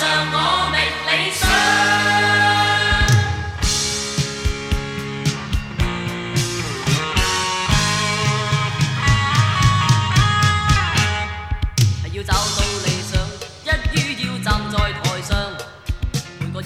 上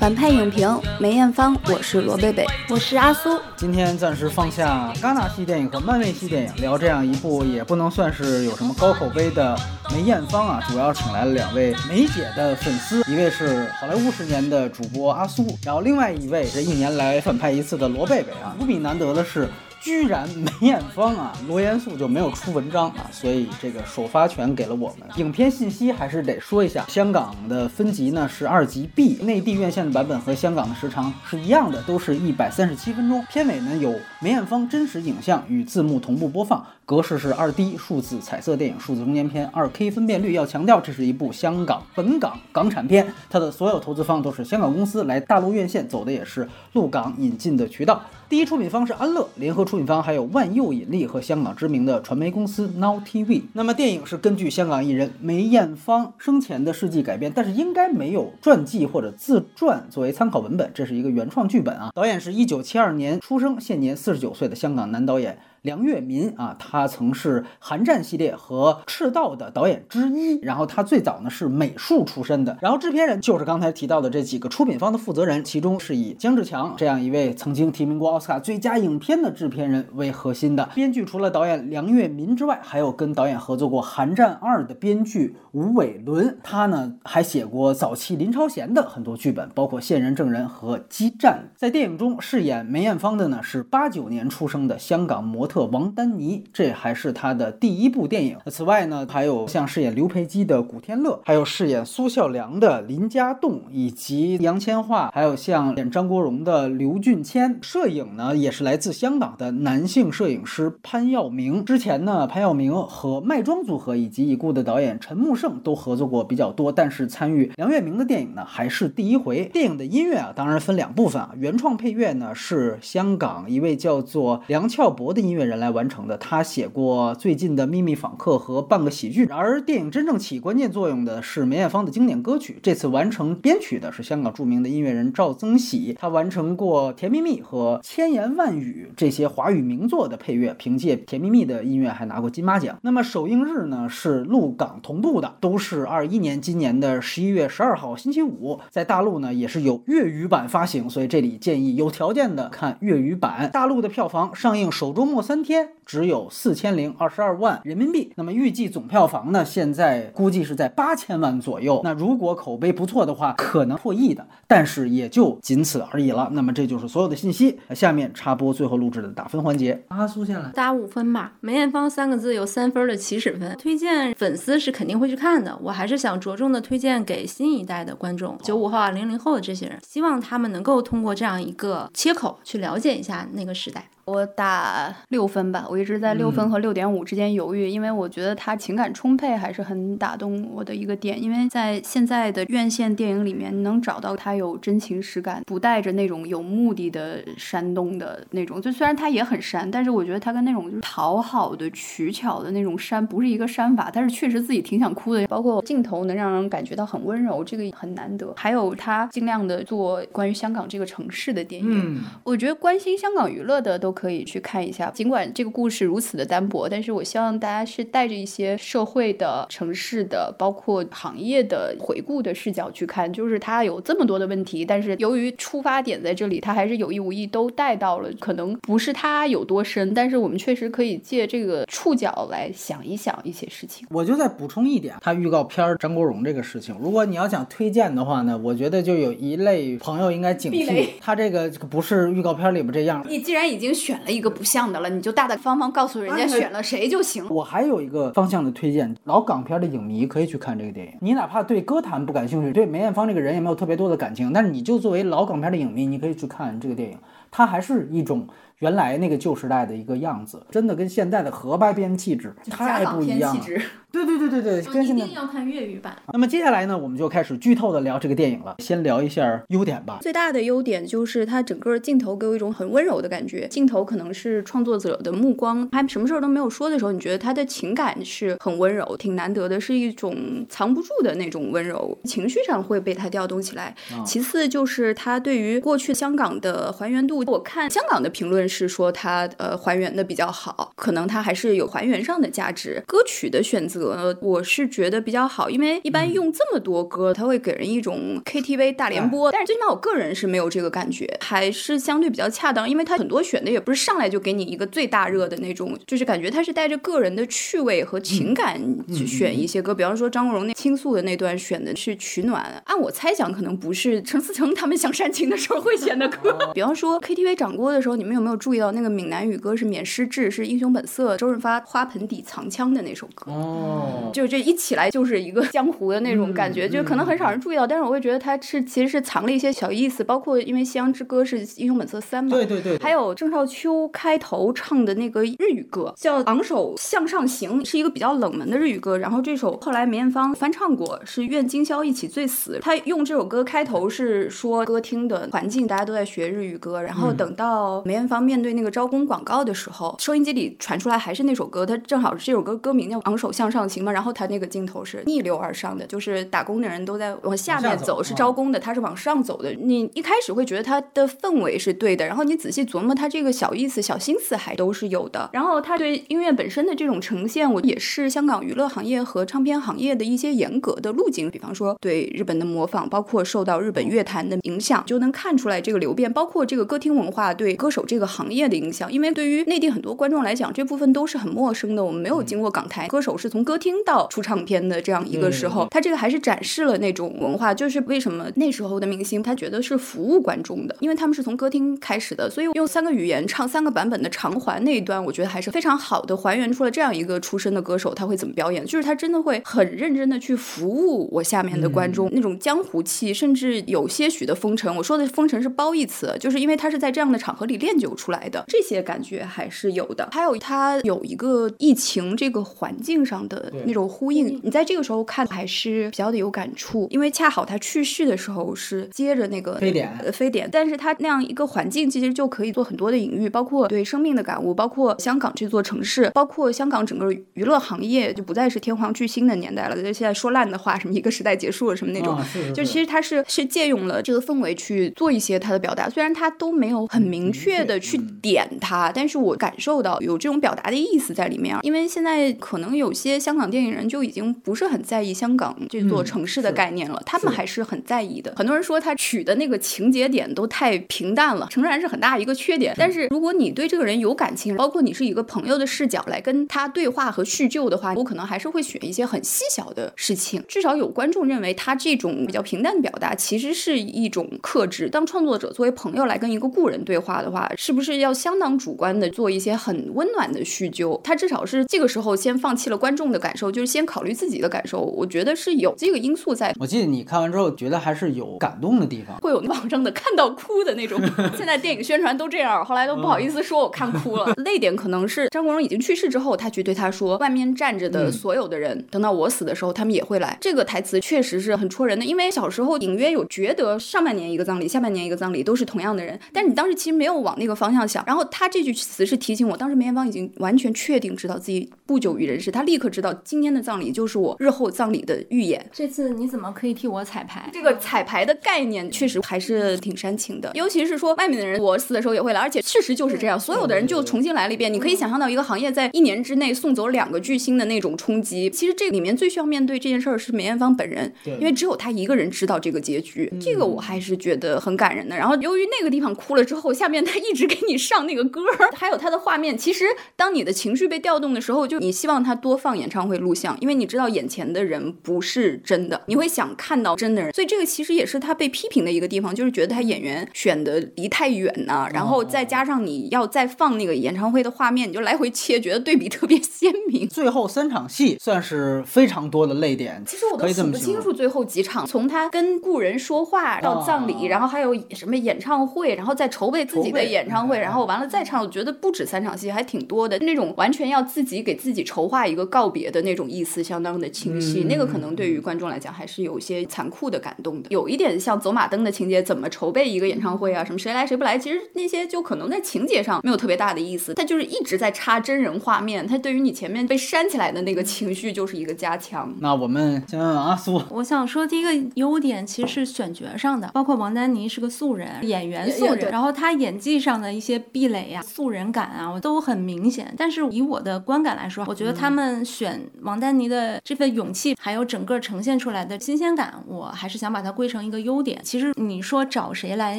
反派影评梅艳芳，我是罗贝贝，我是阿苏，今天暂时放下戛纳系电影和漫威系电影，聊这样一部也不能算是有什么高口碑的梅艳芳啊，主要请来了两位梅姐的粉丝，一位是好莱坞十年的主播阿苏，然后另外一位是一年来反派一次的罗贝贝啊。无比难得的是。居然梅艳芳啊，罗严肃就没有出文章啊，所以这个首发权给了我们。影片信息还是得说一下，香港的分级呢是二级 B，内地院线的版本和香港的时长是一样的，都是一百三十七分钟。片尾呢有梅艳芳真实影像与字幕同步播放，格式是二 D 数字彩色电影，数字中间片，二 K 分辨率。要强调，这是一部香港本港港产片，它的所有投资方都是香港公司，来大陆院线走的也是陆港引进的渠道。第一出品方是安乐，联合出品方还有万佑引力和香港知名的传媒公司 Now TV。那么电影是根据香港艺人梅艳芳生前的事迹改编，但是应该没有传记或者自传作为参考文本，这是一个原创剧本啊。导演是一九七二年出生，现年四十九岁的香港男导演。梁月民啊，他曾是《寒战》系列和《赤道》的导演之一，然后他最早呢是美术出身的，然后制片人就是刚才提到的这几个出品方的负责人，其中是以姜志强这样一位曾经提名过奥斯卡最佳影片的制片人为核心的。编剧除了导演梁月民之外，还有跟导演合作过《寒战二》的编剧吴伟伦，他呢还写过早期林超贤的很多剧本，包括《线人证人》和《激战》。在电影中饰演梅艳芳的呢是八九年出生的香港模特。特王丹妮，这还是他的第一部电影。此外呢，还有像饰演刘培基的古天乐，还有饰演苏孝良的林家栋，以及杨千嬅，还有像演张国荣的刘俊谦。摄影呢，也是来自香港的男性摄影师潘耀明。之前呢，潘耀明和麦庄组合以及已故的导演陈木胜都合作过比较多，但是参与梁月明的电影呢，还是第一回。电影的音乐啊，当然分两部分啊，原创配乐呢是香港一位叫做梁翘柏的音乐。人来完成的，他写过最近的《秘密访客》和《半个喜剧》。而电影真正起关键作用的是梅艳芳的经典歌曲。这次完成编曲的是香港著名的音乐人赵增喜，他完成过《甜蜜蜜》和《千言万语》这些华语名作的配乐，凭借《甜蜜蜜》的音乐还拿过金马奖。那么首映日呢是陆港同步的，都是二一年今年的十一月十二号星期五，在大陆呢也是有粤语版发行，所以这里建议有条件的看粤语版。大陆的票房上映首周末三。春天只有四千零二十二万人民币，那么预计总票房呢？现在估计是在八千万左右。那如果口碑不错的话，可能破亿的，但是也就仅此而已了。那么这就是所有的信息。下面插播最后录制的打分环节，阿苏先来打五分吧。梅艳芳三个字有三分的起始分，推荐粉丝是肯定会去看的。我还是想着重的推荐给新一代的观众，九五后啊、零零后的这些人，希望他们能够通过这样一个切口去了解一下那个时代。我打六分吧，我一直在六分和六点五之间犹豫，因为我觉得它情感充沛，还是很打动我的一个点。因为在现在的院线电影里面，能找到它有真情实感，不带着那种有目的的煽动的那种。就虽然它也很煽，但是我觉得它跟那种就是讨好的取巧的那种煽不是一个煽法。但是确实自己挺想哭的，包括镜头能让人感觉到很温柔，这个很难得。还有他尽量的做关于香港这个城市的电影，我觉得关心香港娱乐的都。可以去看一下，尽管这个故事如此的单薄，但是我希望大家是带着一些社会的、城市的，包括行业的回顾的视角去看。就是它有这么多的问题，但是由于出发点在这里，它还是有意无意都带到了。可能不是它有多深，但是我们确实可以借这个触角来想一想一些事情。我就再补充一点，他预告片张国荣这个事情，如果你要想推荐的话呢，我觉得就有一类朋友应该警惕，他这个不是预告片里边这样。你既然已经。选了一个不像的了，你就大大方方告诉人家选了谁就行。我还有一个方向的推荐，老港片的影迷可以去看这个电影。你哪怕对歌坛不感兴趣，对梅艳芳这个人也没有特别多的感情，但是你就作为老港片的影迷，你可以去看这个电影。它还是一种。原来那个旧时代的一个样子，真的跟现在的合拍片气质太不一样了。对对对对对，跟现在。要看粤语版。那么接下来呢，我们就开始剧透的聊这个电影了。先聊一下优点吧。最大的优点就是它整个镜头给我一种很温柔的感觉。镜头可能是创作者的目光，还什么事儿都没有说的时候，你觉得他的情感是很温柔，挺难得的，是一种藏不住的那种温柔，情绪上会被他调动起来。其次就是他对于过去香港的还原度，我看香港的评论是说它呃还原的比较好，可能它还是有还原上的价值。歌曲的选择，我是觉得比较好，因为一般用这么多歌，它会给人一种 KTV 大联播，但是最起码我个人是没有这个感觉，还是相对比较恰当，因为它很多选的也不是上来就给你一个最大热的那种，就是感觉它是带着个人的趣味和情感去选一。些歌，比方说张国荣那倾诉的那段选的是取暖，按我猜想可能不是陈思诚他们想煽情的时候会选的歌，比方说 KTV 掌锅的时候，你们有没有注意到那个闽南语歌是免失志，是英雄本色周润发花盆底藏枪的那首歌，哦，就这一起来就是一个江湖的那种感觉，就可能很少人注意到，但是我会觉得它是其实是藏了一些小意思，包括因为《夕阳之歌》是《英雄本色三》嘛，对对对，还有郑少秋开头唱的那个日语歌叫《昂首向上行》，是一个比较冷门的日语歌，然后这首后来梅艳芳翻唱过，是《愿今宵一起醉死》，他用这首歌开头是说歌厅的环境大家都在学日语歌，然后等到梅艳芳面对那个招工广告的时候，收音机里传出来还是那首歌，它正好这首歌歌名叫《昂首向上行》嘛，然后他那个镜头是逆流而上的，就是打工的人都在往下面走，是招工的，他是往上走的。你一开始会觉得他的氛围是对的，然后你仔细琢磨，他这个小意思、小心思还都是有的。然后他对音乐本身的这种呈现，我也是香港娱乐行业和唱片行业的一些严格的路径，比方说对日本的模仿，包括受到日本乐坛的影响，就能看出来这个流变，包括这个歌厅文化对歌手这个行业的影响。因为对于内地很多观众来讲，这部分都是很陌生的，我们没有经过港台歌手是从歌厅到出唱片的这样一个时候，他这个还是展示了那种文化，就是为什么那时候的明星他觉得是服务观众的，因为他们是从歌厅开始的，所以用三个语言唱三个版本的偿还那一段，我觉得还是非常好的还原出了这样一个出身的歌手他会怎么表演，就是他真的会很认真的去服务我下面的观众，那种江湖气，甚至有些许的风尘。我说的风尘是褒义词，就是因为他是在这样的场合里练就出来的，这些感觉还是有的。还有他有一个疫情这个环境上的那种呼应，你在这个时候看还是比较的有感触，因为恰好他去世的时候是接着那个非典，呃非典，但是他那样一个环境其实就可以做很多的隐喻，包括对生命的感悟，包括香港这座城市，包括香港整个娱乐行业就不再是天皇巨星的年代了，就现在说烂的话，什么一个时代结束了什么那种，啊是是就其实他是是借用了这个氛围去做一些他的表达，虽然他都没有很明确的去点他，但是我感受到有这种表达的意思在里面。因为现在可能有些香港电影人就已经不是很在意香港这座城市的概念了，他们还是很在意的。很多人说他取的那个情节点都太平淡了，诚然是很大一个缺点。但是如果你对这个人有感情，包括你是一个朋友的视角来跟他对话和叙旧的话，我可能还是会选一些很细小的事情，至少有观众认为他这种比较平淡的表达其实是一种克制。当创作者作为朋友来跟一个故人对话的话，是不是要相当主观的做一些很温暖的叙旧？他至少是这个时候先放弃了观众的感受，就是先考虑自己的感受。我觉得是有这个因素在。我记得你看完之后觉得还是有感动的地方。会有网上的看到哭的那种，现在电影宣传都这样，后来都不好意思说我看哭了。泪点可能是张国荣已经去世之后，他去对他说：“外面站着的所有的人，等到我死的时候，他们也会来。”这个台词确实是很戳人的，因为小时候隐约有觉得上半年一个葬礼，下半年一个葬礼都是同样的人，但你当时其实没有往那个方向想。然后他这句词是提醒我，当时梅艳芳已经完全确定知道自己不久于人世，他立刻知道今天的葬礼就是我日后葬礼的预演。这次你怎么可以替我彩排？这个彩排的概念确实还是挺煽情的，尤其是说外面的人，我死的时候也会来，而且确实就是这样，所有的人就重新来了一遍。你可以想象到一个行业在一年之内送走两个巨星的那种冲击。其实这里面最需要面对这件事儿是梅艳芳本人，因为只有她一个人知道这个结局，这个我还是觉得很感人的。然后由于那个地方哭了之后，下面他一直给你上那个歌儿，还有他的画面。其实当你的情绪被调动的时候，就你希望他多放演唱会录像，因为你知道眼前的人不是真的，你会想看到真的人。所以这个其实也是他被批评的一个地方，就是觉得他演员选的离太远呐、然后再加上你要再放那个演唱会的画面，你就来回切，觉得对比特别鲜明。最后三场戏算是非常多的泪点，其实我都数不清楚最后几场，从他跟故人说话到葬礼，哦然后还有什么演唱会，然后再筹备自己的演唱唱会，然后完了再唱，我觉得不止三场戏，还挺多的，那种完全要自己给自己筹划一个告别的那种意思，相当的清晰。那个可能对于观众来讲还是有一些残酷的感动的，有一点像走马灯的情节，怎么筹备一个演唱会啊，什么谁来谁不来，其实那些就可能在情节上没有特别大的意思，它就是一直在插真人画面，它对于你前面被煽起来的那个情绪就是一个加强。那我们先问问阿苏，我想说第一个优点其实是选角上的，包括王丹妮是个素人演员素人，然后她演技上的一些壁垒呀、素人感啊，我都很明显。但是以我的观感来说，我觉得他们选王丹妮的这份勇气，还有整个呈现出来的新鲜感，我还是想把它归成一个优点。其实你说找谁来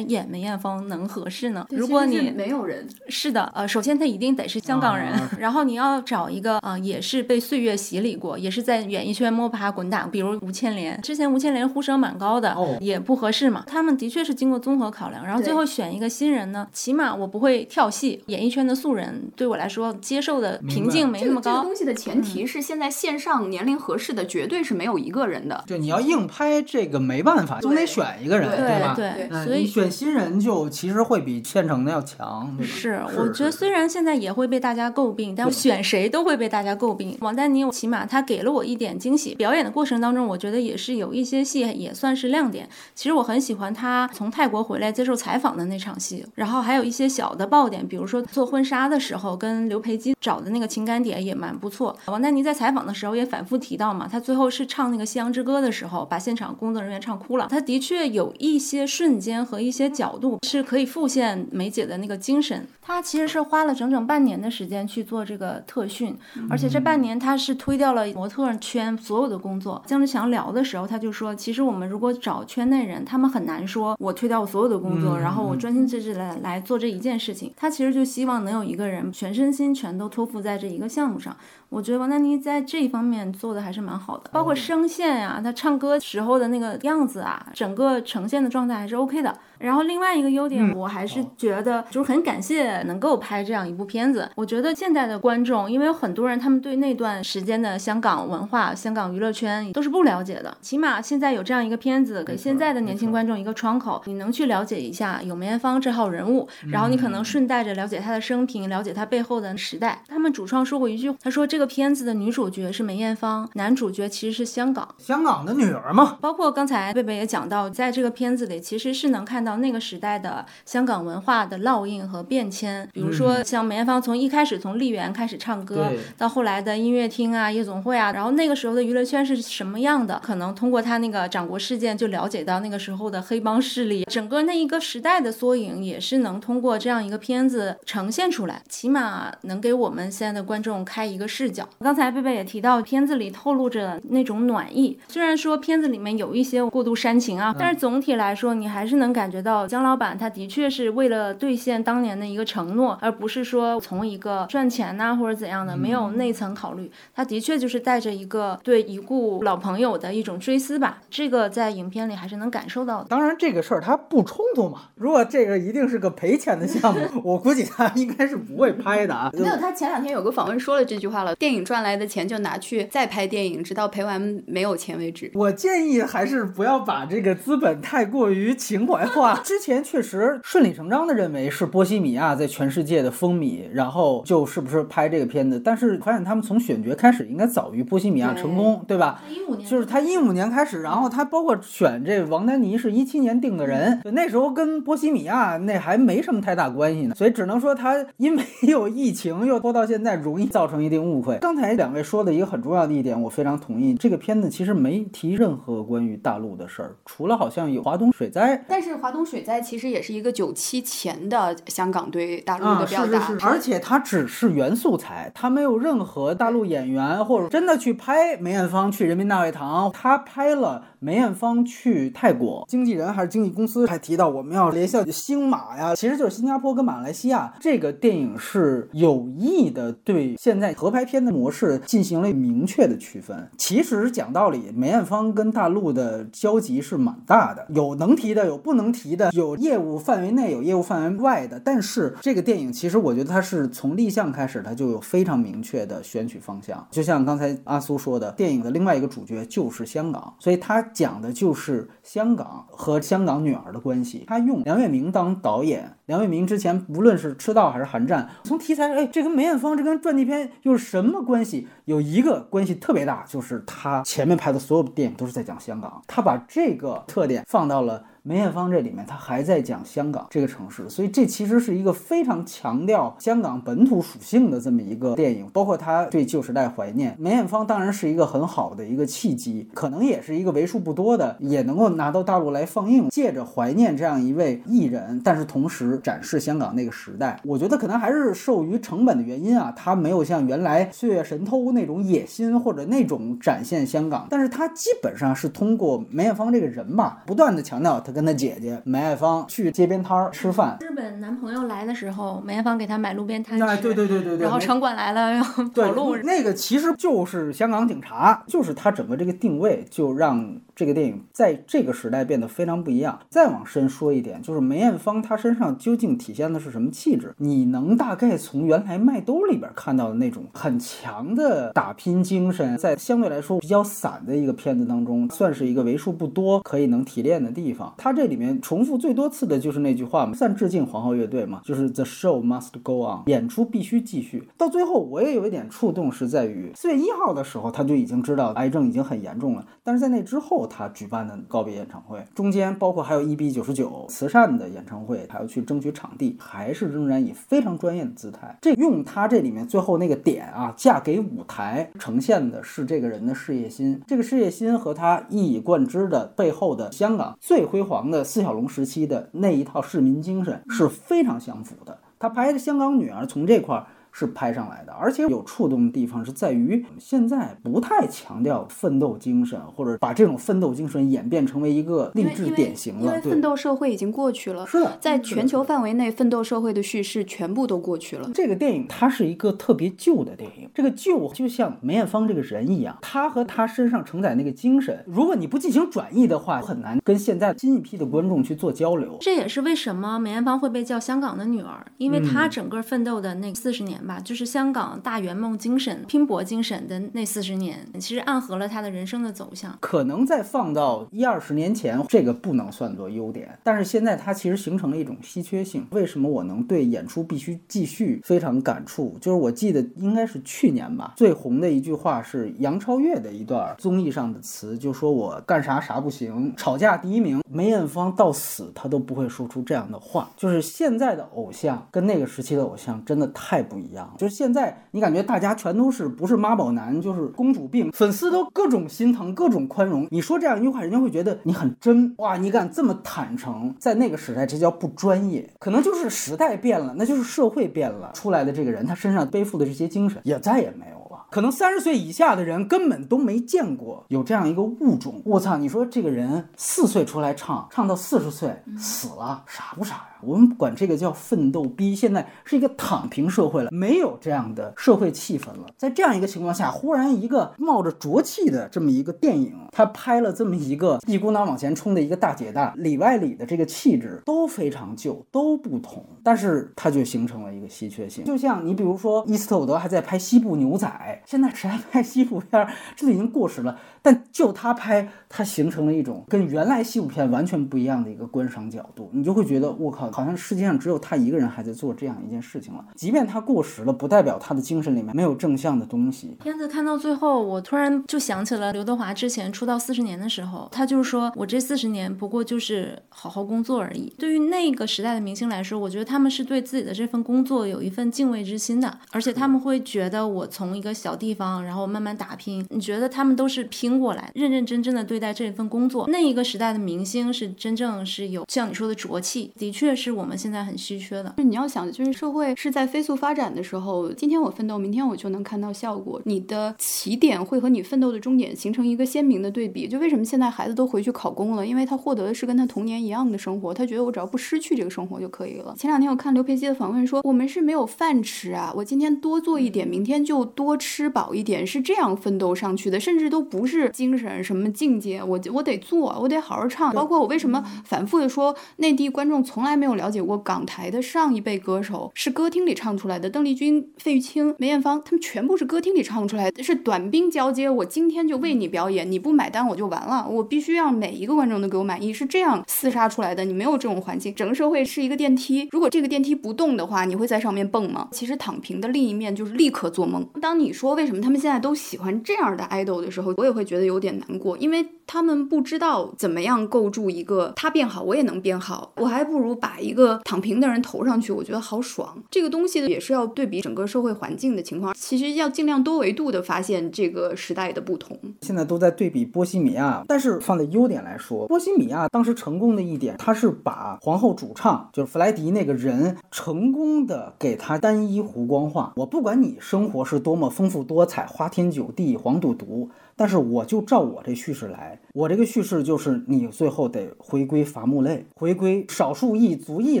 演梅艳芳能合适呢？如果你没有人，是的，呃，首先他一定得是香港人，啊然后你要找一个呃，也是被岁月洗礼过，也是在演艺圈摸爬滚打，比如吴倩莲，之前吴倩莲呼声蛮高的，哦也不合适嘛。他们的确是经过综合考量，然后最后选一个新人呢，起码我不会跳戏，演艺圈的素人对我来说接受的瓶颈没这个这个那么高。东西的前提是现在线上年龄合适的绝对是没有一个人的。就你要硬拍这个没办法，总得选一个人，对吧？对所以你选新人就其实会比现成的要强，是，是我觉得虽然现在也会被大家诟病，但对选谁都会被大家诟病。王丹妮我起码她给了我一点惊喜，表演的过程当中，我觉得也是有一些戏也算是亮点。其实我很喜欢她从泰国回来接受采访的那场戏，然后还有一些小的爆点，比如说做婚纱的时候跟刘培基找的那个情感点也蛮不错。王丹妮在采访的时候也反复提到嘛，她最后是唱那个《夕阳之歌》的时候，把现场工作人员唱哭了。她的确有一些瞬间和一些角度是可以复现梅姐的那个精神。她其实是花了整整半年的时间去做这个特训，而且这半年她是推掉了模特圈所有的工作。姜志强聊的时候，他就说，其实我们如果找圈内人，他们很难说我推掉我所有的工作，嗯然后我专心致志的来做这一件件事情。他其实就希望能有一个人全身心全都托付在这一个项目上。我觉得王丹妮在这一方面做的还是蛮好的，包括声线呀、她唱歌时候的那个样子啊，整个呈现的状态还是 OK 的。然后另外一个优点，我还是觉得就是很感谢能够拍这样一部片子。我觉得现在的观众，因为有很多人他们对那段时间的香港文化、香港娱乐圈都是不了解的，起码现在有这样一个片子，给现在的年轻观众一个窗口，你能去了解一下有梅艳芳这号人物，然后你可能顺带着了解她的生平，了解她背后的时代。他们主创说过一句，他说这个片子的女主角是梅艳芳，男主角其实是香港。香港的女儿嘛，包括刚才贝贝也讲到，在这个片子里，其实是能看到那个时代的香港文化的烙印和变迁。比如说，像梅艳芳从一开始从丽园开始唱歌对，到后来的音乐厅啊、夜总会啊，然后那个时候的娱乐圈是什么样的？可能通过她那个掌国事件就了解到那个时候的黑帮势力，整个那一个时代的缩影，也是能通过这样一个片子呈现出来，起码能给我们现在的观众开一个视角。刚才贝贝也提到，片子里透露着那种暖意，虽然说片子里面有一些过度煽情啊，但是总体来说，你还是能感觉到姜老板他的确是为了兑现当年的一个承诺，而不是说从一个赚钱呐、或者怎样的，没有内层考虑。他的确就是带着一个对已故老朋友的一种追思吧，这个在影片里还是能感受到的。当然这个事儿它不冲突嘛。如果这个一定是个赔钱的项目，我估计他应该是不会拍的啊。没有，他前两天有个访问说了这句话了，电影赚来的钱就拿去再拍电影，直到赔完没有钱为止。我建议还是不要把这个资本太过于情怀化。之前确实顺理成章的认为是波西米亚在全世界的风靡，然后就是不是拍这个片子，但是发现他们从选角开始应该早于波西米亚成功，对吧？一五年就是他一五年开始，然后他包括选这王丹妮是一七年定的人，对那时候跟波西米亚那还没什么太大关系呢，所以只能说他因为有疫情又拖到现在，容易造成一定误会。刚才两位说的一个很重要的一点，我非常同意，这个片子其实没提任何关于大陆的事儿，除了好像有华东水灾。但是华东水灾其实也是一个九七前的香港对大陆啊，的表达，是是是，而且它只是原素材，它没有任何大陆演员或者真的去拍梅艳芳去人民大会堂，他拍了梅艳芳去泰国，经纪人还是经纪公司还提到我们要联系星马呀，其实就是新加坡跟马来西亚。这个电影是有意的对现在合拍片的模式进行了明确的区分。其实讲道理，梅艳芳跟大陆的交集是蛮大的，有能提的，有不能提的，有业务范围内，有业务范围外的。但是这个电影其实我觉得它是从立项开始，它就有非常明确的选取方向。就像刚才阿苏说的，电影的另外一个主角就是香港，所以它讲的就是香港和香港女儿的关系。他用梁月明当导演，梁月明。之前，无论是赤道还是寒战，从题材上，哎，这跟梅艳芳这跟传记片又是什么关系？有一个关系特别大，就是他前面拍的所有电影都是在讲香港，他把这个特点放到了。梅艳芳这里面，她还在讲香港这个城市，所以这其实是一个非常强调香港本土属性的这么一个电影。包括她对旧时代怀念，梅艳芳当然是一个很好的一个契机，可能也是一个为数不多的也能够拿到大陆来放映，借着怀念这样一位艺人，但是同时展示香港那个时代。我觉得可能还是受于成本的原因啊，他没有像原来《岁月神偷》那种野心或者那种展现香港，但是他基本上是通过梅艳芳这个人吧，不断的强调他。跟他姐姐梅艳芳去街边摊儿吃饭。日本男朋友来的时候，梅艳芳给他买路边摊哎，对对对对对。然后城管来了要跑路。那个其实就是香港警察，就是他整个这个定位就让。这个电影在这个时代变得非常不一样。再往深说一点，就是梅艳芳她身上究竟体现的是什么气质？你能大概从原来《麦兜》里边看到的那种很强的打拼精神，在相对来说比较散的一个片子当中，算是一个为数不多可以能提炼的地方。它这里面重复最多次的就是那句话嘛，算致敬皇后乐队嘛，就是 The show must go on，演出必须继续。到最后，我也有一点触动，是在于四月一号的时候，他就已经知道癌症已经很严重了，但是在那之后。他举办的告别演唱会，中间包括还有 EB 九十九慈善的演唱会，还要去争取场地，还是仍然以非常专业的姿态。这用他这里面最后那个点啊，嫁给舞台，呈现的是这个人的事业心。这个事业心和他一以贯之的背后的香港最辉煌的四小龙时期的那一套市民精神是非常相符的。他拍的《香港女儿》从这块儿。是拍上来的，而且有触动的地方是在于，现在不太强调奋斗精神，或者把这种奋斗精神演变成为一个励志典型了。因为奋斗社会已经过去了，是的，在全球范围内，奋斗社会的叙事全部都过去了。这个电影它是一个特别旧的电影，这个旧就像梅艳芳这个人一样，她和她身上承载那个精神，如果你不进行转译的话，很难跟现在新一批的观众去做交流。这也是为什么梅艳芳会被叫香港的女儿，因为她整个奋斗的那四十年。吧，就是香港大圆梦精神、拼搏精神的那四十年，其实暗合了他的人生的走向。可能再放到一二十年前，这个不能算作优点，但是现在它其实形成了一种稀缺性。为什么我能对演出必须继续非常感触？就是我记得应该是去年吧，最红的一句话是杨超越的一段综艺上的词，就说我干啥啥不行，吵架第一名。梅艳芳到死她都不会说出这样的话。就是现在的偶像跟那个时期的偶像真的太不一样。就是现在，你感觉大家全都是不是妈宝男，就是公主病，粉丝都各种心疼，各种宽容。你说这样一句话，人家会觉得你很真哇！你敢这么坦诚，在那个时代，这叫不专业。可能就是时代变了，那就是社会变了，出来的这个人，他身上背负的这些精神也再也没有了。可能三十岁以下的人根本都没见过有这样一个物种。我操！你说这个人四岁出来唱，唱到四十岁死了，傻不傻呀？我们管这个叫奋斗逼。现在是一个躺平社会了，没有这样的社会气氛了。在这样一个情况下，忽然一个冒着浊气的这么一个电影，他拍了这么一个一股脑往前冲的一个大姐大，里外里的这个气质都非常旧，都不同，但是它就形成了一个稀缺性。就像你比如说，伊斯特伍德还在拍《西部牛仔》。现在谁还拍西部片？这都已经过时了。但就他拍，他形成了一种跟原来西部片完全不一样的一个观赏角度，你就会觉得我靠，好像世界上只有他一个人还在做这样一件事情了。即便他过时了，不代表他的精神里面没有正向的东西。片子看到最后，我突然就想起了刘德华之前出道四十年的时候，他就是说我这四十年不过就是好好工作而已。对于那个时代的明星来说，我觉得他们是对自己的这份工作有一份敬畏之心的，而且他们会觉得我从一个小地方，然后慢慢打拼。你觉得他们都是拼。过来，认认真真的对待这份工作。那一个时代的明星是真正是有像你说的浊气，的确是我们现在很稀缺的。就你要想，就是社会是在飞速发展的时候，今天我奋斗，明天我就能看到效果。你的起点会和你奋斗的终点形成一个鲜明的对比。就为什么现在孩子都回去考公了？因为他获得的是跟他童年一样的生活，他觉得我只要不失去这个生活就可以了。前两天我看刘培基的访问说，我们是没有饭吃啊，我今天多做一点，明天就多。吃饱一点，是这样奋斗上去的，甚至都不是精神什么境界，我我得做，我得好好唱。包括我为什么反复的说，内地观众从来没有了解过港台的上一辈歌手是歌厅里唱出来的，邓丽君、费玉清、梅艳芳，他们全部是歌厅里唱出来的，是短兵交接，我今天就为你表演，你不买单我就完了，我必须让每一个观众都给我满意，是这样厮杀出来的。你没有这种环境，整个社会是一个电梯，如果这个电梯不动的话，你会在上面蹦吗？其实躺平的另一面就是立刻做梦。当你说为什么他们现在都喜欢这样的 idol 的时候，我也会觉得有点难过，因为他们不知道怎么样构筑一个他变好，我也能变好，我还不如把一个躺平的人投上去，我觉得好爽。这个东西也是要对比整个社会环境的情况，其实要尽量多维度的发现这个时代的不同。现在都在对比波西米亚，但是放在优点来说，波西米亚当时成功的一点，他是把皇后主唱就是弗莱迪那个人成功的给他单一弧光化。我不管你生活是多么丰富多彩、花天酒地、黄赌毒，但是我就照我这叙事来。我这个叙事就是你最后得回归伐木类，回归少数裔族裔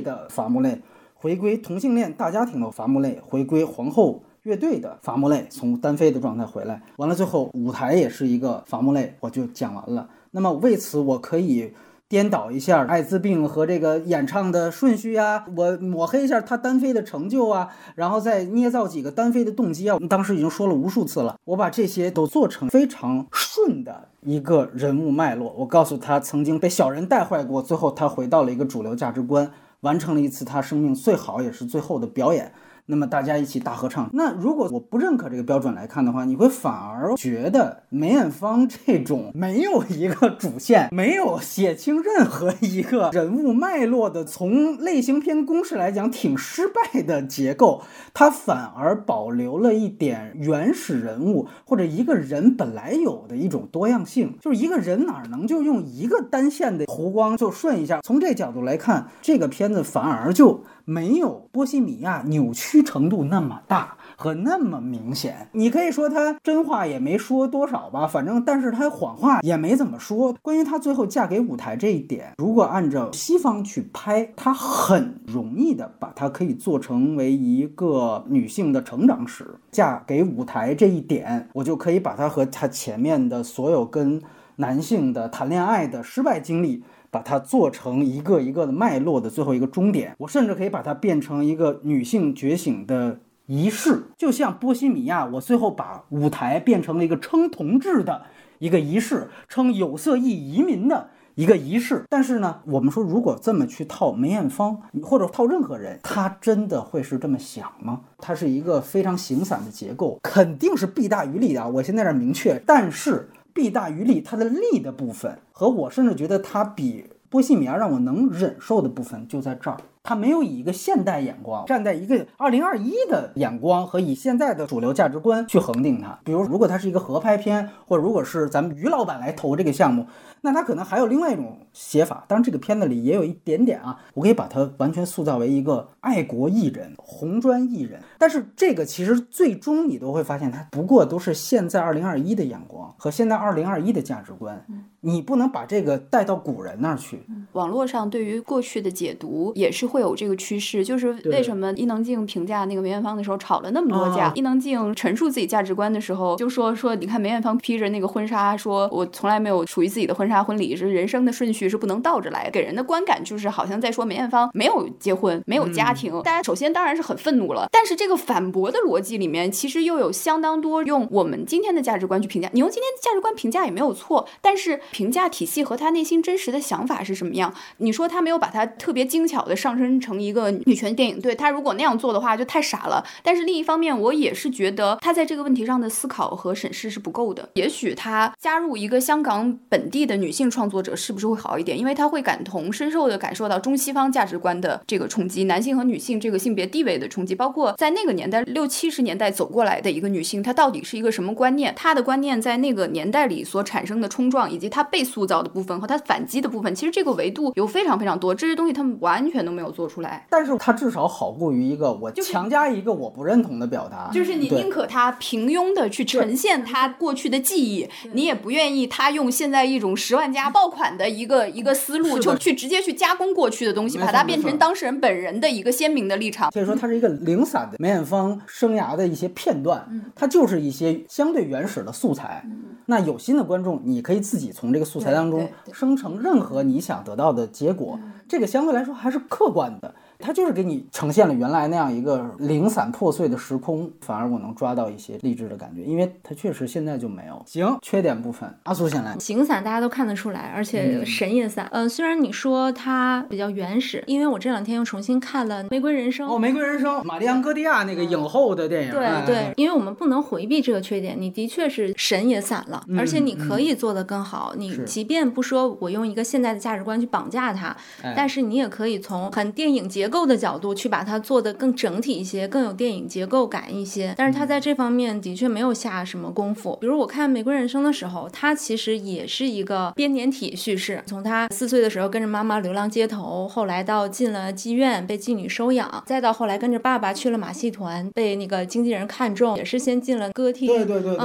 的伐木类，回归同性恋大家庭的伐木类，回归皇后。乐队的伐木类从单飞的状态回来，完了最后舞台也是一个伐木类，我就讲完了。那么为此我可以颠倒一下艾滋病和这个演唱的顺序呀，我抹黑一下他单飞的成就啊，然后再捏造几个单飞的动机啊。我们当时已经说了无数次了，我把这些都做成非常顺的一个人物脉络。我告诉他曾经被小人带坏过，最后他回到了一个主流价值观，完成了一次他生命最好也是最后的表演。那么大家一起大合唱。那如果我不认可这个标准来看的话，你会反而觉得梅艳芳这种没有一个主线、没有写清任何一个人物脉络的，从类型片公式来讲挺失败的结构，它反而保留了一点原始人物或者一个人本来有的一种多样性。就是一个人哪能就用一个单线的弧光就顺一下？从这角度来看，这个片子反而就。没有波西米亚扭曲程度那么大和那么明显，你可以说他真话也没说多少吧，反正但是他谎话也没怎么说。关于他最后嫁给舞台这一点，如果按照西方去拍，他很容易的把它可以做成为一个女性的成长史。嫁给舞台这一点，我就可以把它和他前面的所有跟男性的谈恋爱的失败经历。把它做成一个一个的脉络的最后一个终点，我甚至可以把它变成一个女性觉醒的仪式，就像波西米亚，我最后把舞台变成了一个称同志的一个仪式，称有色裔移民的一个仪式。但是呢，我们说如果这么去套梅艳芳，或者套任何人，他真的会是这么想吗？它是一个非常形散的结构，肯定是弊大于利的。我现在这明确，但是。弊大于利，它的利的部分和我甚至觉得它比波西米亚让我能忍受的部分就在这儿。他没有以一个现代眼光，站在一个二零二一的眼光和以现在的主流价值观去恒定它。比如，如果它是一个合拍片，或者如果是咱们于老板来投这个项目，那他可能还有另外一种写法。当然，这个片子里也有一点点啊，我可以把它完全塑造为一个爱国艺人、红砖艺人。但是这个其实最终你都会发现，它不过都是现在二零二一的眼光和现在二零二一的价值观。你不能把这个带到古人那儿去。网络上对于过去的解读也是会有这个趋势，就是为什么伊能静评价那个梅艳芳的时候吵了那么多架？伊能静陈述自己价值观的时候就说说，你看梅艳芳披着那个婚纱，说我从来没有属于自己的婚纱婚礼，是人生的顺序是不能倒着来，给人的观感就是好像在说梅艳芳没有结婚，没有家庭。大家首先当然是很愤怒了，但是这个反驳的逻辑里面其实又有相当多用我们今天的价值观去评价，你用今天的价值观评价也没有错，但是。评价体系和他内心真实的想法是什么样？你说他没有把他特别精巧的上升成一个女权电影，对他如果那样做的话就太傻了。但是另一方面，我也是觉得他在这个问题上的思考和审视是不够的。也许他加入一个香港本地的女性创作者是不是会好一点？因为她会感同身受的感受到中西方价值观的这个冲击，男性和女性这个性别地位的冲击，包括在那个年代六七十年代走过来的一个女性，她到底是一个什么观念？她的观念在那个年代里所产生的冲撞，以及她。被塑造的部分和她反击的部分，其实这个维度有非常非常多，这些东西他们完全都没有做出来。但是它至少好过于一个我强加一个我不认同的表达，就是你宁可他平庸的去呈现他过去的记忆，你也不愿意他用现在一种十万加爆款的一个一个思路，就去直接去加工过去的东西，把它变成当事人本人的一个鲜明的立场。所以说它是一个零散的梅艳芳生涯的一些片段，它就是一些相对原始的素材。那有心的观众，你可以自己从这个素材当中生成任何你想得到的结果，这个相对来说还是客观的。它就是给你呈现了原来那样一个零散破碎的时空，反而我能抓到一些励志的感觉，因为它确实现在就没有。行，缺点部分，阿苏先来。形散大家都看得出来，而且神也散。嗯、虽然你说它比较原始，因为我这两天又重新看了《玫瑰人生》哦，《玫瑰人生》，玛丽安·戈蒂亚那个影后的电影，对哎对，，因为我们不能回避这个缺点，你的确是神也散了，而且你可以做得更好。你即便不说我用一个现代的价值观去绑架它，哎但是你也可以从很电影结构的角度去把它做得更整体一些，更有电影结构感一些。但是他在这方面的确没有下什么功夫。比如我看《玫瑰人生》的时候，它其实也是一个编年体叙事，从他四岁的时候跟着妈妈流浪街头，后来到进了妓院被妓女收养，再到后来跟着爸爸去了马戏团，被那个经纪人看中，也是先进了歌厅，对对对